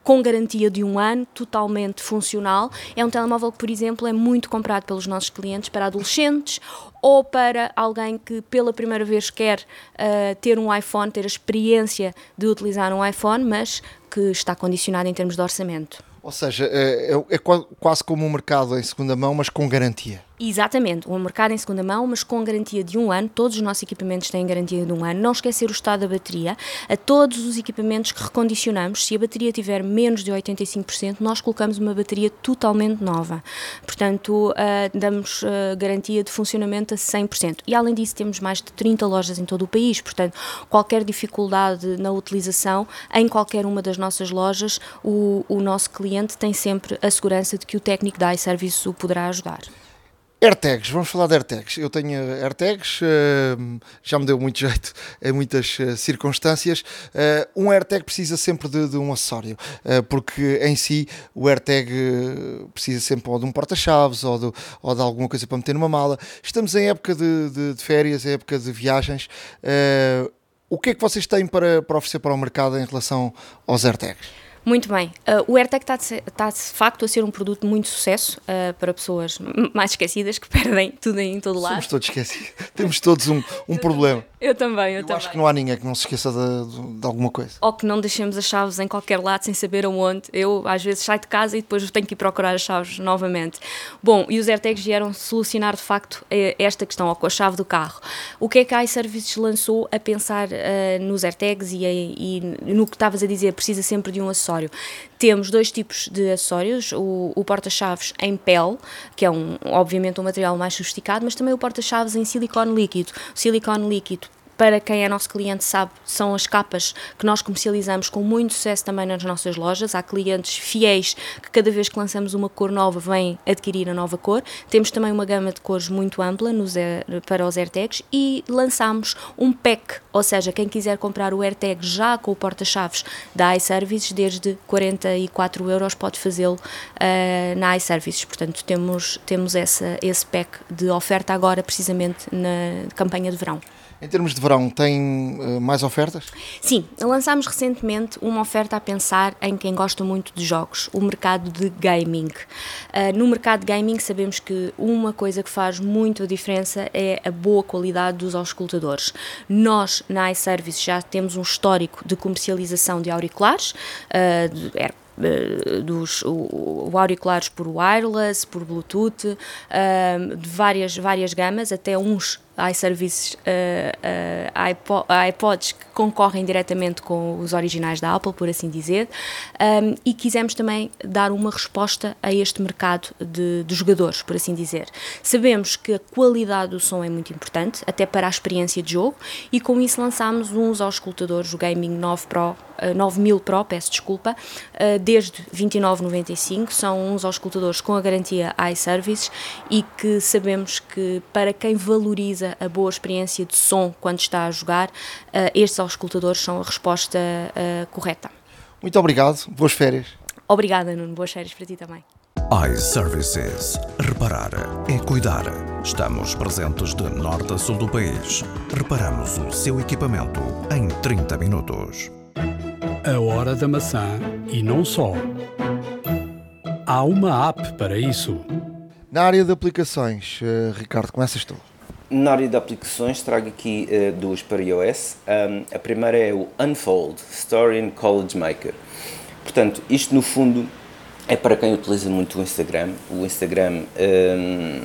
com garantia de um ano, totalmente funcional. É um telemóvel que, por exemplo, é muito comprado pelos nossos clientes para adolescentes ou para alguém que pela primeira vez quer uh, ter um iPhone, ter a experiência de utilizar um iPhone, mas que está condicionado em termos de orçamento. Ou seja, é, é, é quase como um mercado em segunda mão, mas com garantia. Exatamente, um mercado em segunda mão, mas com garantia de um ano. Todos os nossos equipamentos têm garantia de um ano. Não esquecer o estado da bateria. A todos os equipamentos que recondicionamos, se a bateria tiver menos de 85%, nós colocamos uma bateria totalmente nova. Portanto, uh, damos uh, garantia de funcionamento a 100%. E além disso, temos mais de 30 lojas em todo o país. Portanto, qualquer dificuldade na utilização, em qualquer uma das nossas lojas, o, o nosso cliente tem sempre a segurança de que o técnico da iService o poderá ajudar. AirTags, vamos falar de AirTags. Eu tenho AirTags, uh, já me deu muito [laughs] jeito em muitas uh, circunstâncias. Um AirTag precisa sempre de, de um acessório, porque em si o AirTag precisa sempre ou de um porta-chaves ou de, ou de alguma coisa para meter numa mala. Estamos em época de, de, de férias, em época de viagens. o que é que vocês têm para, para oferecer para o mercado em relação aos AirTags? Muito bem. Uh, o AirTag está de, tá de, facto a ser um produto de muito sucesso uh, para pessoas mais esquecidas que [laughs] perdem tudo em todo lado. Somos todos esquecidos. [laughs] Temos todos um, um problema. Eu também, eu, eu também. acho que não há ninguém que não se esqueça de, de, alguma coisa. Ou que não deixemos as chaves em qualquer lado sem saber aonde. Eu, às vezes, saio de casa e depois tenho que ir procurar as chaves novamente. Bom, e os AirTags vieram solucionar, de facto, eh, esta questão, ou com a chave do carro. O que é que a iServices lançou a pensar uh, nos AirTags e, e, no que estavas a dizer, precisa sempre de um acessório? Temos dois tipos de acessórios, o, o porta-chaves em pele, que é um, obviamente um material mais sofisticado, mas também o porta-chaves em silicone líquido. O silicone líquido para quem é nosso cliente sabe, são as capas que nós comercializamos com muito sucesso também nas nossas lojas. Há clientes fiéis que cada vez que lançamos uma cor nova vêm adquirir a nova cor. Temos também uma gama de cores muito ampla nos, para os AirTags e lançamos um pack, ou seja, quem quiser comprar o AirTag já com o porta-chaves da iServices, desde 44 euros pode fazê-lo uh, na iServices. Portanto, temos, temos essa, esse pack de oferta agora precisamente na campanha de verão. Em termos de verão, tem uh, mais ofertas? Sim, lançámos recentemente uma oferta a pensar em quem gosta muito de jogos, o mercado de gaming. Uh, no mercado de gaming sabemos que uma coisa que faz muito a diferença é a boa qualidade dos auscultadores. Nós, na iService, já temos um histórico de comercialização de auriculares, uh, de, dos o, o auriculares por wireless, por Bluetooth, de várias, várias gamas, até uns iServices, uh, uh, iPod, iPods que concorrem diretamente com os originais da Apple, por assim dizer, um, e quisemos também dar uma resposta a este mercado de, de, jogadores, por assim dizer. Sabemos que a qualidade do som é muito importante, até para a experiência de jogo, e com isso lançámos uns auscultadores, o Gaming 9 Pro, uh, 9000 Pro, peço desculpa, uh, desde 29,95, são uns auscultadores com a garantia iServices e que sabemos que para quem valoriza a boa experiência de som quando está a jogar, uh, estes auscultadores são a resposta uh, correta. Muito obrigado, boas férias. Obrigada, Nuno, boas férias para ti também. iServices. Reparar é cuidar. Estamos presentes de norte a sul do país. Reparamos o seu equipamento em 30 minutos. A hora da maçã e não só. Há uma app para isso. Na área de aplicações, uh, Ricardo, começas tu. Na área de aplicações, trago aqui uh, duas para iOS. Um, a primeira é o Unfold Story and College Maker. Portanto, isto no fundo é para quem utiliza muito o Instagram. O Instagram um,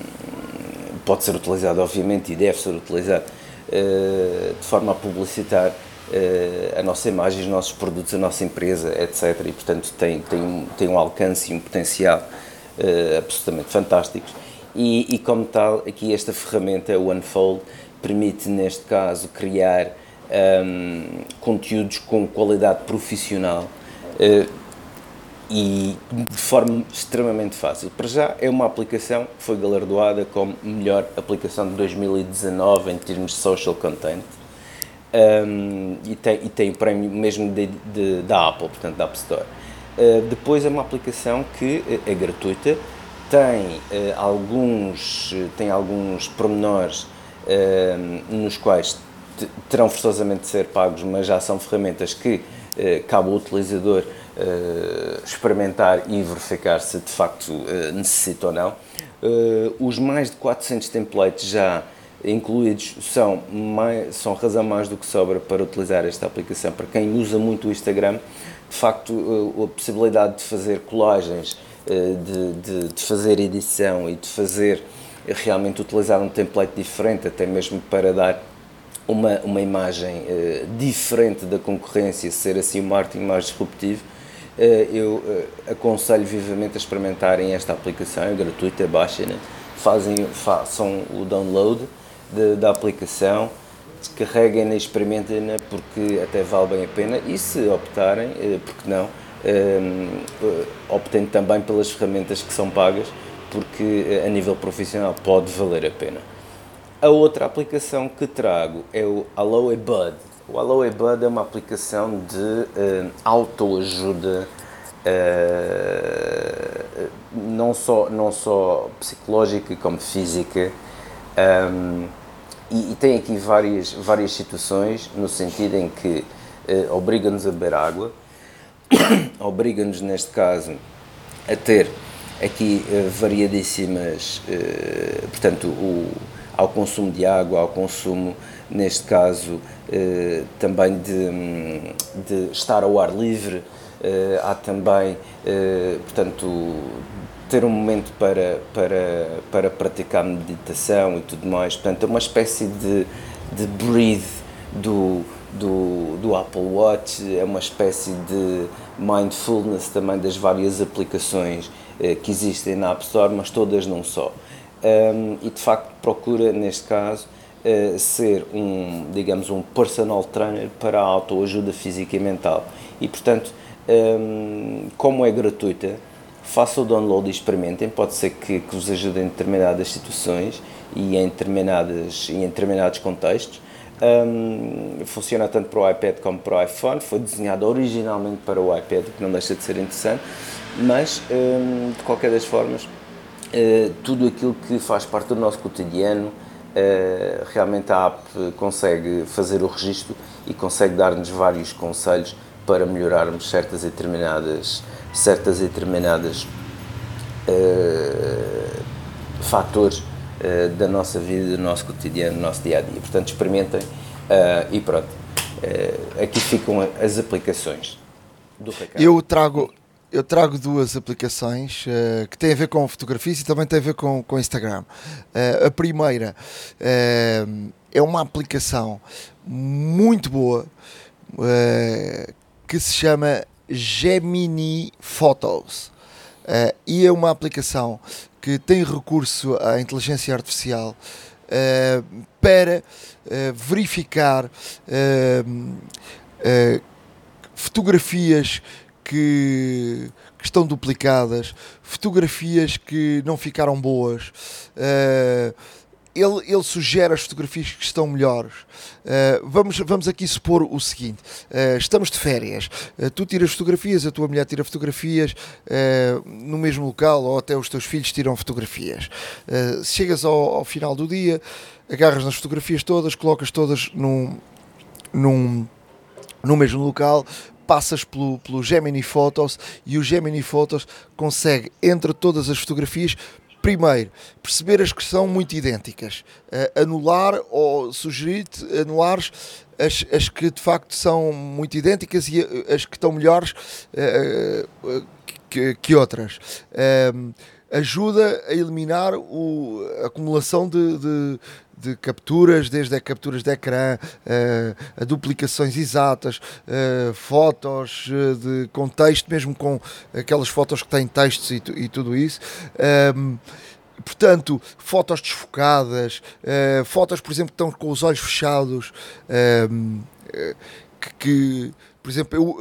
pode ser utilizado, obviamente, e deve ser utilizado uh, de forma a publicitar uh, a nossa imagem, os nossos produtos, a nossa empresa, etc. E, portanto, tem, tem, tem um alcance e um potencial absolutamente fantásticos e, e, como tal, aqui esta ferramenta, o Unfold, permite, neste caso, criar um, conteúdos com qualidade profissional uh, e de forma extremamente fácil. Para já, é uma aplicação que foi galardoada como melhor aplicação de 2019 em termos de social content. Um, e, tem, e tem o prémio mesmo de, de, da Apple, portanto, da App Store. Uh, depois é uma aplicação que é gratuita, tem uh, alguns, tem alguns pormenores uh, nos quais terão forçosamente de ser pagos, mas já são ferramentas que cabe ao utilizador experimentar e verificar se de facto necessita ou não. os mais de 400 templates já incluídos são, mais, são razão mais do que sobra para utilizar esta aplicação. Para quem usa muito o Instagram, de facto, a possibilidade de fazer colagens eh, de, de, de, fazer edição e de fazer realmente utilizar um template diferente, até mesmo para dar uma, uma imagem uh, diferente da concorrência, ser assim um marketing mais disruptivo, uh, eu uh, aconselho vivamente a experimentarem esta aplicação, é gratuita, baixem, fazem, façam o download de, da aplicação, descarreguem-na e experimentem-na porque até vale bem a pena e se optarem, porque não, uh, optando também pelas ferramentas que são pagas, porque eh, a nível profissional pode valer a pena. A outra aplicação que trago é o Aloe Bud. O Aloe Bud é uma aplicação de uh, autoajuda, uh, não, só, não só psicológica como física, um, e, e, tem aqui várias, várias situações, no sentido em que uh, obriga-nos a beber água, [coughs] obriga-nos, neste caso, a ter aqui uh, variadíssimas, uh, portanto, o, ao consumo de água, ao consumo, neste caso, uh, também de, de, estar ao ar livre, há também, portanto, ter um momento para, para, para praticar meditação e tudo mais, portanto, é uma espécie de, de breathe do, do, do Apple Watch, é uma espécie de mindfulness também das várias aplicações eh, que existem na App Store, mas todas não só. E de facto procura, neste caso, uh, ser um, digamos, um personal trainer para a autoajuda física e mental. E portanto, como é gratuita, faça o download e experimentem, pode ser que, que vos ajude em determinadas situações e em, determinadas, em determinados contextos. Um, funciona tanto para o iPad como para o iPhone, foi desenhado originalmente para o iPad, que não deixa de ser interessante, mas um, de qualquer das formas, uh, tudo aquilo que faz parte do nosso cotidiano, uh, realmente a app consegue fazer o registro e consegue dar-nos vários conselhos para melhorarmos certas e determinadas, certas determinadas uh, fatores uh, da nossa vida, do nosso cotidiano, do nosso dia a dia. Portanto, experimentem uh, e pronto. Uh, aqui ficam as aplicações do Ricardo. Eu trago, eu trago duas aplicações uh, que têm a ver com fotografias e também têm a ver com, com Instagram. Uh, a primeira uh, é uma aplicação muito boa que se chama Gemini Photos. e é uma aplicação que tem recurso à inteligência artificial para verificar fotografias que, que, estão duplicadas, fotografias que não ficaram boas. Ele, ele, sugere as fotografias que estão melhores. Uh, vamos, vamos aqui supor o seguinte: uh, estamos de férias, uh, tu tiras fotografias, a tua mulher tira fotografias no mesmo local, ou até os teus filhos tiram fotografias. chegas ao, ao, final do dia, agarras nas fotografias todas, colocas todas num, num, no mesmo local, passas pelo, pelo Gemini Photos e o Gemini Photos consegue, entre todas as fotografias, primeiro, perceber as que são muito idênticas, uh, anular ou sugerir-te anulares as, as que de facto são muito idênticas e eh, as que estão melhores uh, que, que, outras. Uh, ajuda a eliminar o, a acumulação de, de de capturas, desde capturas de ecrã, uh, a duplicações exatas, uh, fotos uh, de contexto, mesmo com aquelas fotos que têm textos e, e tudo isso. Um, ehm, portanto, fotos desfocadas, fotos, por exemplo, que estão com os olhos fechados, ehm, que, que, por exemplo, eu,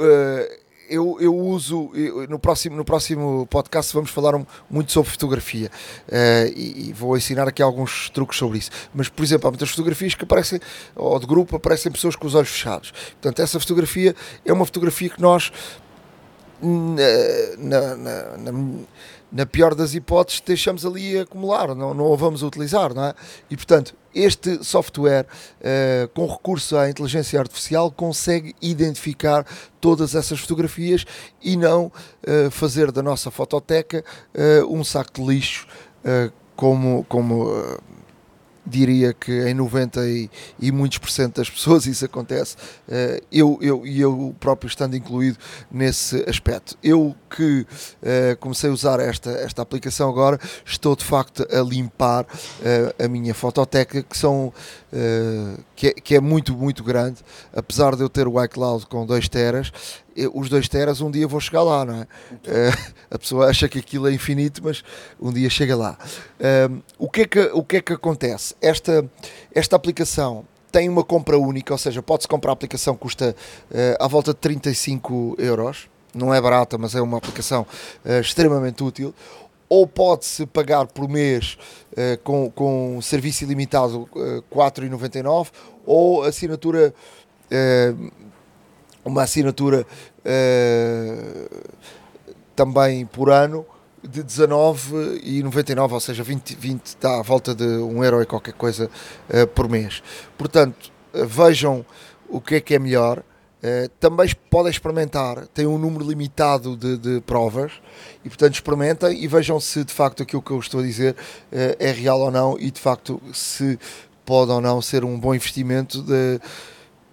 eu, eu uso eu, no, próximo, no próximo podcast vamos falar um, muito sobre fotografia uh, e, e, vou ensinar aqui alguns truques sobre isso. Mas, por exemplo, há muitas fotografias que aparecem, ou de grupo, aparecem pessoas com os olhos fechados. Portanto, essa fotografia é uma fotografia que nós na, na, na, na pior das hipóteses, deixamos ali acumular, não, não a vamos utilizar, não é? E portanto, este software, uh, com recurso à inteligência artificial, consegue identificar todas essas fotografias e não uh, fazer da nossa fototeca uh, um saco de lixo, como. como diria que em 90 e, e muitos por cento das pessoas isso acontece, uh, eu, eu, e eu próprio estando incluído nesse aspecto. Eu que uh, comecei a usar esta, esta aplicação agora, estou de facto a limpar uh, a minha fototeca, que são que é, que, é, muito, muito grande, apesar de eu ter o iCloud com 2 teras, os 2 teras um dia vou chegar lá, não é? Uh, a pessoa acha que aquilo é infinito, mas um dia chega lá. Uh, o, que é que, o que é que acontece? Esta, esta aplicação tem uma compra única, ou seja, pode-se comprar a aplicação, custa uh, à volta de 35 euros, não é barata, mas é uma aplicação extremamente útil. Ou pode-se pagar por mês com, com serviço ilimitado uh, 4,99 ou assinatura uma assinatura uh, também por ano de 19,99, ou seja, 20, 20 está à volta de 1 euro e qualquer coisa uh, por mês. Portanto, uh, vejam o que é que é melhor. Uh, também podem experimentar, tem um número limitado de, de, provas e, portanto, experimentem e vejam se de facto aquilo que eu estou a dizer é real ou não e de facto se pode ou não ser um bom investimento de,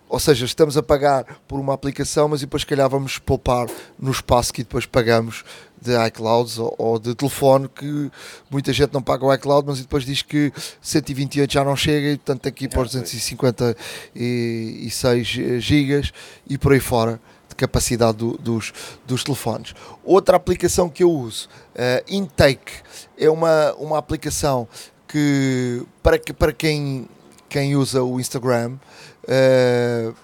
ou seja, estamos a pagar por uma aplicação, mas depois, se calhar, vamos poupar no espaço que depois pagamos de iCloud ou, ou, de telefone, que muita gente não paga o iCloud, mas depois diz que 128 já não chega e, portanto, tem que ir para os 256 gigas e por aí fora de capacidade do, dos, dos telefones. Outra aplicação que eu uso, uh, Intake, é uma, uma aplicação que, para, que, para quem, quem usa o Instagram, Uh,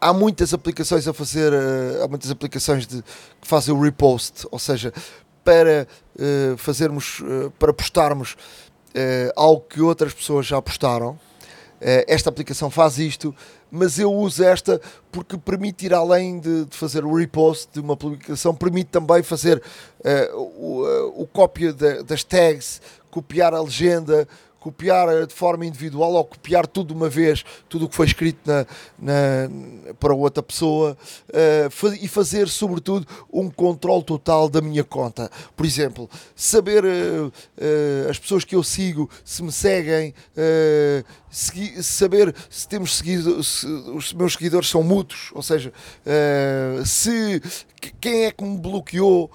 há muitas aplicações a fazer, uh, há muitas aplicações de, que fazem o repost, ou seja, para uh, fazermos, para postarmos algo que outras pessoas já postaram. esta aplicação faz isto, mas eu uso esta porque permite ir além de, de fazer o repost de uma publicação, permite também fazer o, o cópia das tags, copiar a legenda, copiar de forma individual ou copiar tudo de uma vez, tudo o que foi escrito na, na para outra pessoa uh, e fazer, sobretudo, um controle total da minha conta. Por exemplo, saber uh, uh, as pessoas que eu sigo, se me seguem, segui, saber se temos seguido, se os meus seguidores são mútuos, ou seja, se quem é que me bloqueou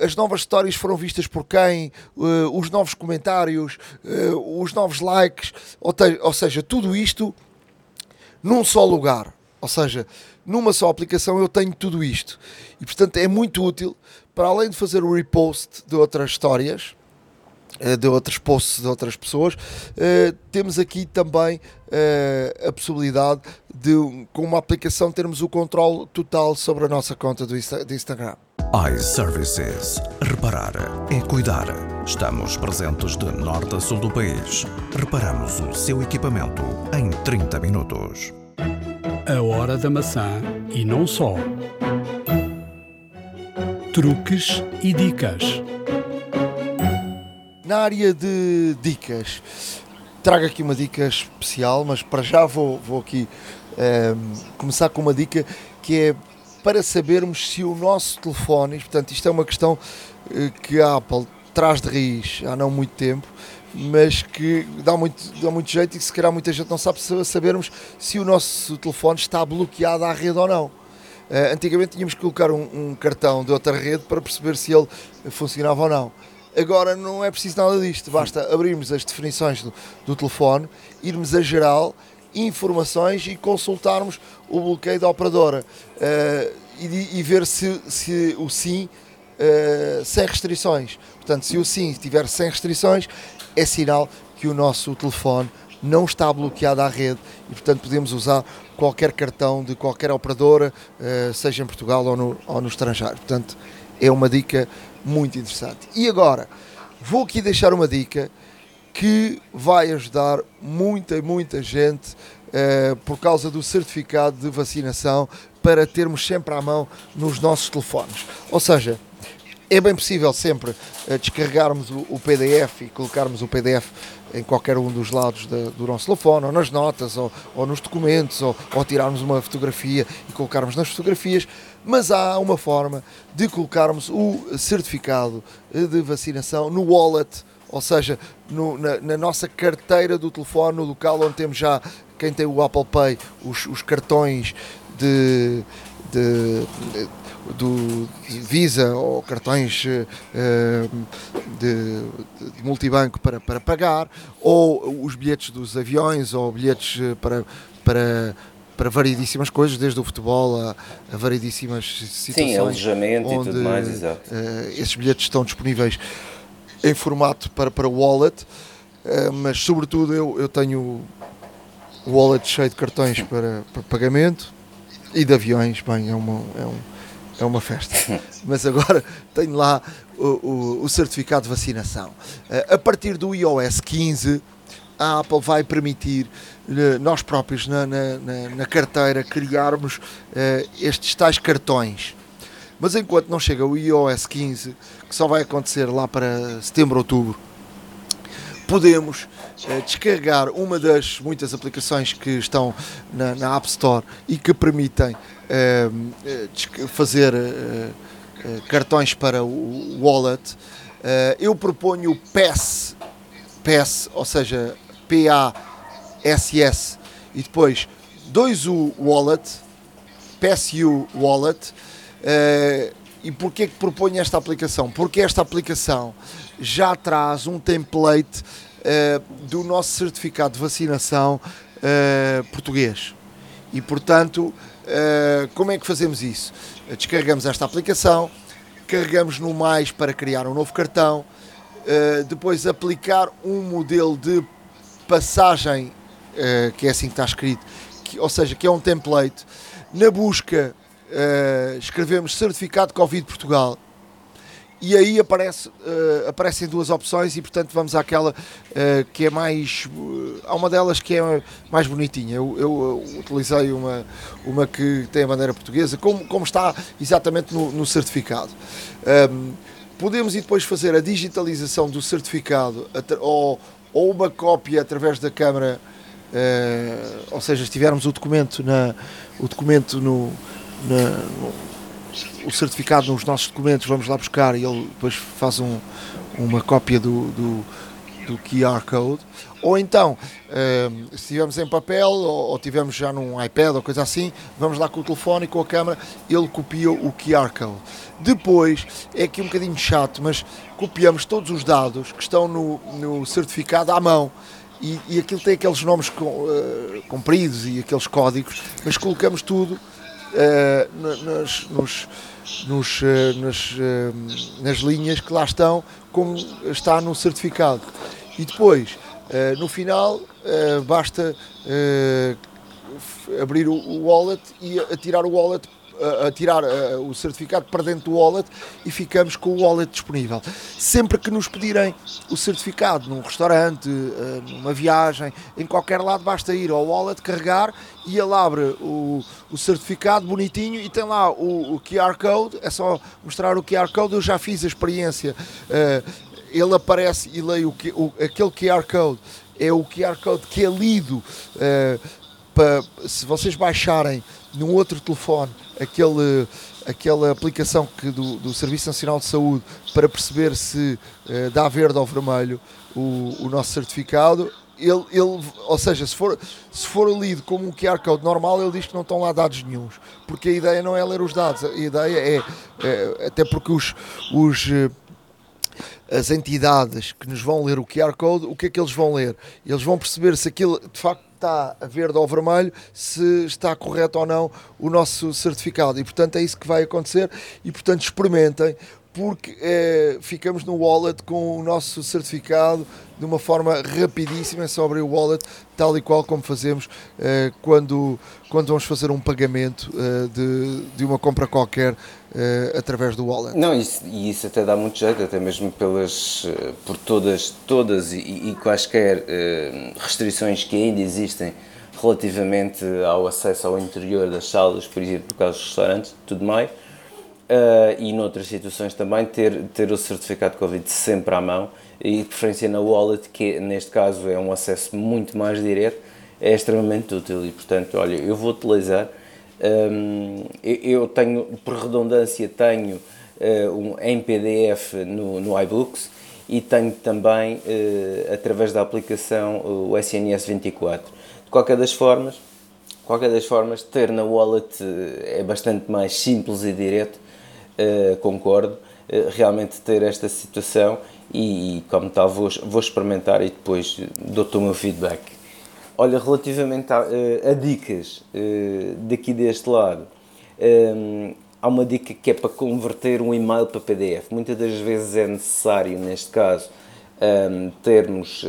as novas histórias foram vistas por quem, uh, os novos comentários, uh, os novos likes, ou, te, ou, seja, tudo isto num só lugar. Ou seja, numa só aplicação eu tenho tudo isto. E portanto é muito útil, para além de fazer o repost de outras histórias, uh, de outros posts de outras pessoas, temos aqui também a possibilidade de, com uma aplicação, termos o controle total sobre a nossa conta do Instagram iServices. Reparar é cuidar. Estamos presentes de norte a sul do país. Reparamos o seu equipamento em 30 minutos. A hora da maçã e não só. Truques e dicas. Na área de dicas, trago aqui uma dica especial, mas para já vou, vou aqui um, ehm, começar com uma dica que é para sabermos se o nosso telefone, portanto, isto é uma questão eh, que a Apple traz de raiz há não muito tempo, mas que dá muito, dá muito jeito e que se calhar muita gente não sabe sabermos se o nosso telefone está bloqueado à rede ou não. Uh, antigamente tínhamos que colocar um, um, cartão de outra rede para perceber se ele funcionava ou não. Agora não é preciso nada disto, basta abrirmos as definições do, do telefone, irmos a geral informações e consultarmos o bloqueio da operadora uh, e, e, ver se, se o sim uh, sem restrições. Portanto, se o sim estiver sem restrições, é sinal que o nosso telefone não está bloqueado à rede e, portanto, podemos usar qualquer cartão de qualquer operadora, uh, seja em Portugal ou no, ou no estrangeiro. Portanto, é uma dica muito interessante. E agora, vou aqui deixar uma dica que vai ajudar muita, muita gente uh, por causa do certificado de vacinação para termos sempre à mão nos nossos telefones. Ou seja, é bem possível sempre uh, descarregarmos o, PDF e colocarmos o PDF em qualquer um dos lados do nosso telefone, ou nas notas, ou, ou nos documentos, ou, ou tirarmos uma fotografia e colocarmos nas fotografias, mas há uma forma de colocarmos o certificado de vacinação no wallet ou seja, no, na, na, nossa carteira do telefone, no local onde temos já quem tem o Apple Pay, os, os cartões de, de, de do Visa ou cartões uh, de, de, multibanco para, para pagar, ou os bilhetes dos aviões, ou bilhetes eh, para, para, para variedíssimas coisas, desde o futebol a, a variedíssimas situações. Sim, alojamento onde, e tudo mais, exato. Uh, esses bilhetes estão disponíveis em formato para, para wallet, uh, mas sobretudo eu, eu tenho o wallet cheio de cartões para, para pagamento e de aviões, bem, é uma, é um, é uma festa. [laughs] Mas agora tenho lá o, o, o certificado de vacinação. Uh, a partir do iOS 15, a Apple vai permitir uh, nós próprios na, na, na, na carteira criarmos uh, estes tais cartões. Mas enquanto não chega o iOS 15, que só vai acontecer lá para setembro, outubro, podemos uh, descarregar uma das muitas aplicações que estão na, na App Store e que permitem uh, fazer uh, cartões para o wallet. eu proponho o PASS, PASS, ou seja, P-A-S-S, e depois 2U Wallet, PSU Wallet, Uh, e porquê que proponho esta aplicação? Porque esta aplicação já traz um template uh, do nosso certificado de vacinação uh, português. E portanto, como é que fazemos isso? Descarregamos esta aplicação, carregamos no mais para criar um novo cartão, depois aplicar um modelo de passagem, que é assim que está escrito, que, ou seja, que é um template. Na busca uh, escrevemos certificado Covid Portugal. E aí aparece, uh, aparecem duas opções e portanto vamos àquela uh, que é mais há uma delas que é mais bonitinha. Eu, eu utilizei uma, uma que tem a bandeira portuguesa como, como está exatamente no, no certificado. Um, podemos ir depois fazer a digitalização do certificado ou, ou uma cópia através da câmara, uh, ou seja, se tivermos o documento, na, o documento no, na, o certificado nos nossos documentos, vamos lá buscar e ele depois faz um, uma cópia do, do, do QR Code, ou então, ehm, se estivermos em papel ou, tivermos já num iPad ou coisa assim, vamos lá com o telefone e com a câmera, ele copia o QR Code. Depois, é aqui um bocadinho chato, mas copiamos todos os dados que estão no, no certificado à mão. E, e aquilo tem aqueles nomes com, uh, compridos e aqueles códigos, mas colocamos tudo nas, nos, nos, uh, nas, nas linhas que lá estão, como está no certificado. E depois, no final, basta abrir o, wallet e atirar o wallet, atirar o certificado para dentro do wallet e ficamos com o wallet disponível. Sempre que nos pedirem o certificado num restaurante, numa viagem, em qualquer lado, basta ir ao wallet, carregar e ele abre o, o certificado bonitinho e tem lá o, o, QR Code. É só mostrar o QR Code. Eu já fiz a experiência ele aparece e leio o, aquele QR Code, é o QR Code que é lido eh, para, se vocês baixarem num outro telefone aquele, aquela aplicação que do, do Serviço Nacional de Saúde para perceber se uh, dá verde ou vermelho o, o nosso certificado, ele, ele, ou seja, se for, se for lido como um QR Code normal, ele diz que não estão lá dados nenhums, porque a ideia não é ler os dados, a ideia é, é até porque os, os eh, as entidades que nos vão ler o QR Code, o que é que eles vão ler? Eles vão perceber se aquilo de facto está verde ou vermelho, se está correto ou não o nosso certificado. E portanto é isso que vai acontecer. E portanto experimentem, porque é, ficamos no wallet com o nosso certificado de uma forma rapidíssima, abrir o wallet, tal e qual como fazemos é, quando, quando vamos fazer um pagamento é, de, de uma compra qualquer através do wallet. Não, isso, e isso até dá muito jeito, até mesmo pelas, por todas, todas e, e quaisquer restrições que ainda existem relativamente ao acesso ao interior das salas, por exemplo, por causa dos restaurantes, tudo mais Uh, e noutras situações também ter, ter o certificado de Covid sempre à mão e de preferência na wallet, que neste caso é um acesso muito mais direto, é extremamente útil e portanto, olha, eu vou utilizar, um, eu tenho, por redundância, tenho uh, um, em PDF no, no iBooks e tenho também, uh, através da aplicação, o SNS 24. De qualquer das formas, qualquer das formas, ter na wallet é bastante mais simples e direto uh, concordo, uh, realmente ter esta situação e, e como tal, vou, vou experimentar e depois dou-te o meu feedback. Olha, relativamente a, uh, a dicas daqui deste lado, há uma dica que é para converter um e-mail para PDF. Muitas das vezes é necessário, neste caso, um, termos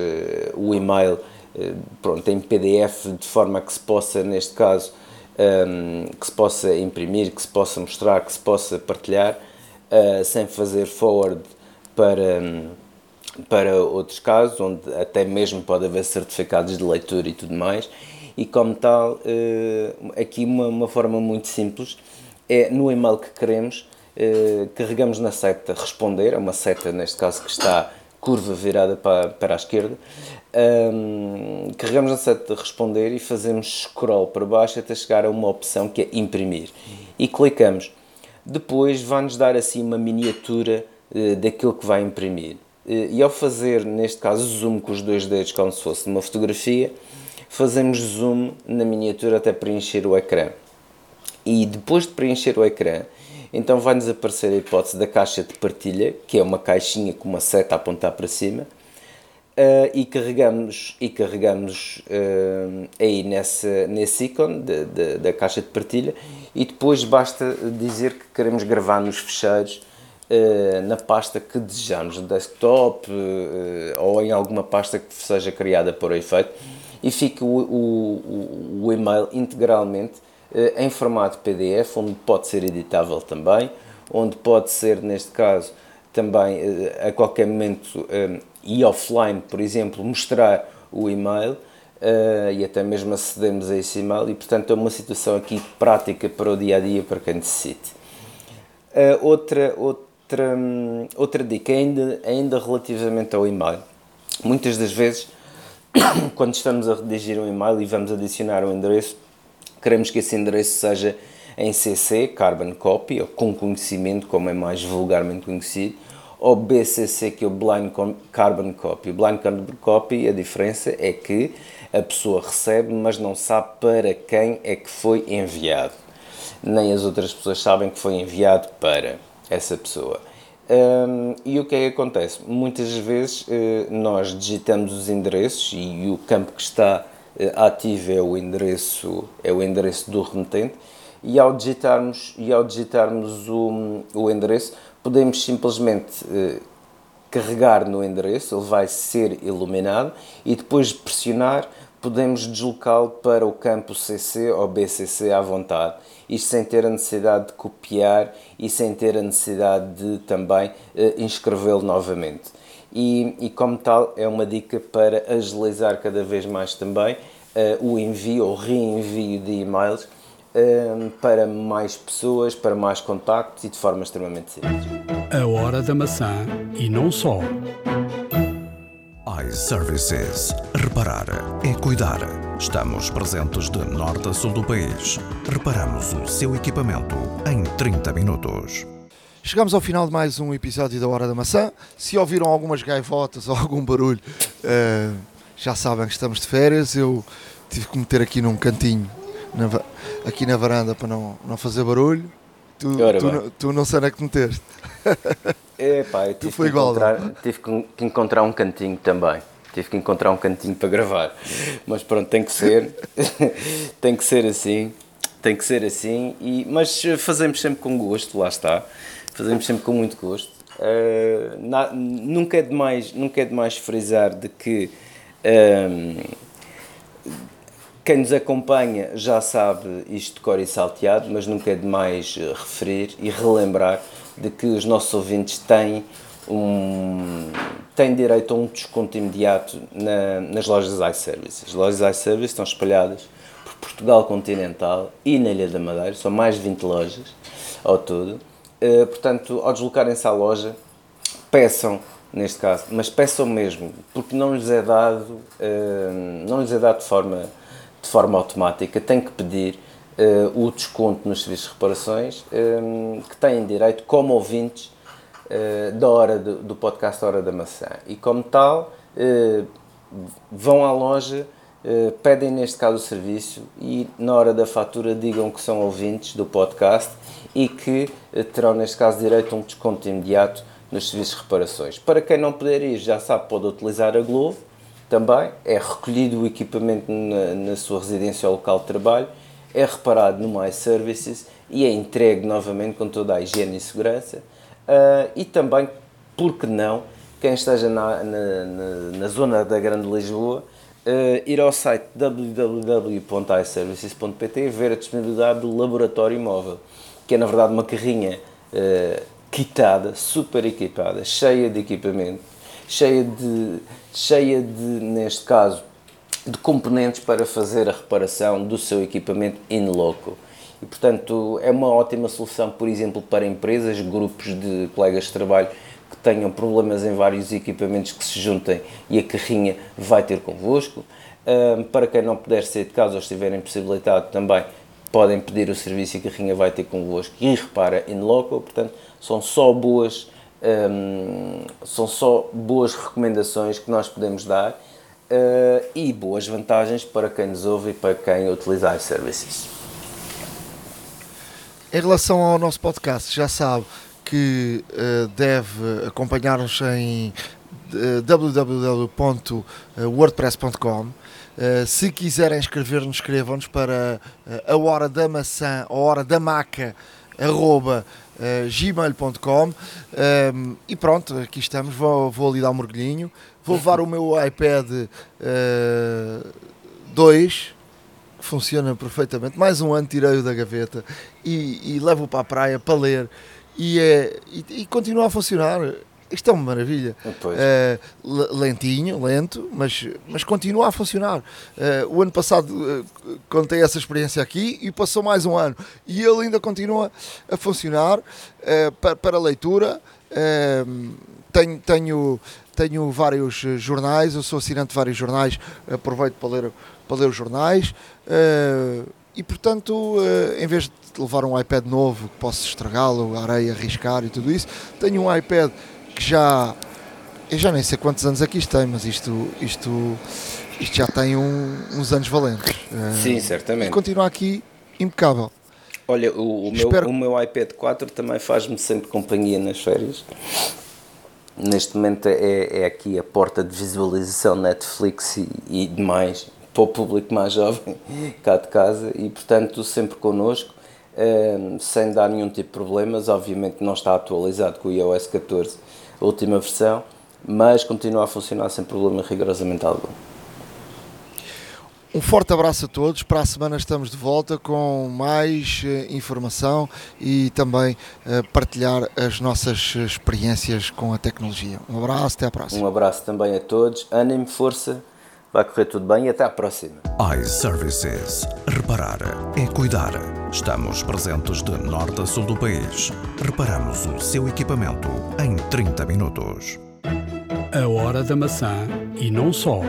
o e-mail pronto, em PDF de forma que se possa, neste caso, um, que se possa imprimir, que se possa mostrar, que se possa partilhar, uh, sem fazer forward para, um, para outros casos, onde até mesmo pode haver certificados de leitura e tudo mais. E como tal, uh, aqui uma, uma forma muito simples é no e-mail que queremos, uh, carregamos na seta responder, é uma seta neste caso que está curva virada para, para a esquerda, um, carregamos na seta de responder e fazemos scroll para baixo até chegar a uma opção que é imprimir e clicamos. Depois vai-nos dar assim uma miniatura uh, daquilo que vai imprimir. Uh, e ao fazer, neste caso, zoom com os dois dedos, como se fosse uma fotografia, fazemos zoom na miniatura até preencher o ecrã. E depois de preencher o ecrã, então vai-nos aparecer a hipótese da caixa de partilha, que é uma caixinha com uma seta a apontar para cima, Uh, e carregamos, e carregamos uh, aí nessa, nesse ícone de, de, da caixa de partilha. E depois basta dizer que queremos gravar nos fecheiros uh, na pasta que desejamos, no desktop ou em alguma pasta que seja criada o efeito. E fica o, o, o e-mail integralmente em formato PDF, onde pode ser editável também, onde pode ser, neste caso, também a qualquer momento e offline, por exemplo, mostrar o e-mail uh, e até mesmo acedemos a esse e-mail e, portanto, é uma situação aqui prática para o dia a dia para quem necessite. Uh, outra, outra, outra dica, ainda, ainda relativamente ao e-mail. Muitas das vezes, [coughs] quando estamos a redigir um e-mail e vamos adicionar um endereço, queremos que esse endereço seja em CC, Carbon Copy, ou com conhecimento, como é mais vulgarmente conhecido, ou BCC, que é o Blind Carbon Copy. O Blind Carbon Copy, a diferença é que a pessoa recebe, mas não sabe para quem é que foi enviado. Nem as outras pessoas sabem que foi enviado para essa pessoa. Um, e o que é que acontece? Muitas vezes uh, nós digitamos os endereços e, e, o campo que está uh, ativo é o endereço é o endereço do remetente e ao digitarmos e ao digitarmos o, o endereço podemos simplesmente uh, carregar no endereço, ele vai ser iluminado e depois de pressionar podemos deslocá-lo para o campo CC ou BCC à vontade isto sem ter a necessidade de copiar e sem ter a necessidade de também uh, inscrevê-lo novamente. E, e, como tal, é uma dica para agilizar cada vez mais também uh, o envio ou reenvio de e-mails uh, para mais pessoas, para mais contactos e de forma extremamente simples. A hora da maçã e não só iServices. Reparar é cuidar. Estamos presentes de norte a sul do país. Reparamos o seu equipamento em 30 minutos. Chegamos ao final de mais um episódio da Hora da Maçã. Se ouviram algumas gaivotas ou algum barulho, uh, já sabem que estamos de férias. Eu tive que meter aqui num cantinho, na, aqui na varanda, para não, não fazer barulho. Tu, tu, tu, não sei onde é que te meteste. [laughs] É, pá, eu tive, foi que, igual, encontrar, tive que encontrar um cantinho também. Tive que encontrar um cantinho para gravar. Mas pronto, tem que ser. [laughs] tem que ser assim. Tem que ser assim. E, mas fazemos sempre com gosto, lá está. Fazemos sempre com muito gosto. Uh, na, nunca, é demais, nunca é demais frisar de que um, quem nos acompanha já sabe isto de cor e salteado, mas nunca é demais referir e relembrar de que os nossos ouvintes têm, um, têm direito a um desconto imediato na, nas lojas iService. As lojas iService estão espalhadas por Portugal continental e na Ilha da Madeira, são mais de 20 lojas ao todo. Uh, portanto, ao deslocarem-se à loja, peçam, neste caso, mas peçam mesmo, porque não lhes é dado, uh, não lhes é dado de forma, de forma automática, tem que pedir uh, o desconto nos serviços de reparações um, que têm direito como ouvintes uh, da hora do, do, podcast Hora da Maçã. E como tal, uh, vão à loja, pedem neste caso o serviço e na hora da fatura digam que são ouvintes do podcast e que terão neste caso direito a um desconto imediato nos serviços de reparações. Para quem não puder ir, já sabe, pode utilizar a Glovo também, é recolhido o equipamento na, na sua residência ou local de trabalho é reparado no My Services e é entregue novamente com toda a higiene e segurança. Uh, e também, por que não, quem esteja na, na, na, na zona da Grande Lisboa, uh, ir ao site www.iservices.pt ver a disponibilidade do laboratório móvel, que é na verdade uma carrinha uh, quitada, super equipada, cheia de equipamento, cheia de, cheia de neste caso, de componentes para fazer a reparação do seu equipamento in loco. E, portanto, é uma ótima solução, por exemplo, para empresas, grupos de colegas de trabalho que tenham problemas em vários equipamentos que se juntem e a carrinha vai ter convosco. para quem não puder sair de casa ou estiver impossibilitado também, podem pedir o serviço e a carrinha vai ter convosco e repara in loco. Portanto, são só boas, um, são só boas recomendações que nós podemos dar uh, e boas vantagens para quem nos ouve e para quem utiliza iServices. Em relação ao nosso podcast, já sabe que uh, deve acompanhar-nos em uh, www.wordpress.com. Uh, se quiserem escrever-nos, escrevam-nos para a hora da maçã, a hora da maca, arroba uh, gmail.com um, e pronto, aqui estamos, vou, vou ali dar um mergulhinho Vou levar o meu iPad 2, uh, que funciona perfeitamente. Mais um ano tirei-o da gaveta e, e levo-o para a praia para ler. E, é, e, e continua a funcionar. Isto é uma maravilha. Uh, lentinho, lento, mas, mas continua a funcionar. Uh, o ano passado uh, contei essa experiência aqui e passou mais um ano. E ele ainda continua a funcionar para, para leitura. tenho, tenho, tenho vários jornais, eu sou assinante de vários jornais, aproveito para ler, para ler os jornais. e portanto, em vez de levar um iPad novo que posso estragá-lo, areia, arriscar e tudo isso, tenho um iPad que já. Eu já nem sei quantos anos aqui tem, mas isto, isto, isto já tem um, uns anos valentes. Sim, uh, certamente. Continua aqui impecável. Olha, o, o, meu, o meu iPad 4 também faz-me sempre companhia nas férias. Neste momento é, é aqui a porta de visualização Netflix e, e demais para o público mais jovem [laughs] cá de casa e portanto sempre connosco uh, sem dar nenhum tipo de problemas obviamente não está atualizado com o iOS 14 a última versão, mas continua a funcionar sem problema rigorosamente algum. Um forte abraço a todos. Para a semana estamos de volta com mais uh, informação e também uh, partilhar as nossas experiências com a tecnologia. Um abraço, até à próxima. Um abraço também a todos. Ânimo, força, vai correr tudo bem e até à próxima. iServices. Reparar é cuidar. Estamos presentes de norte a sul do país. Reparamos o seu equipamento em 30 minutos. A hora da maçã e não só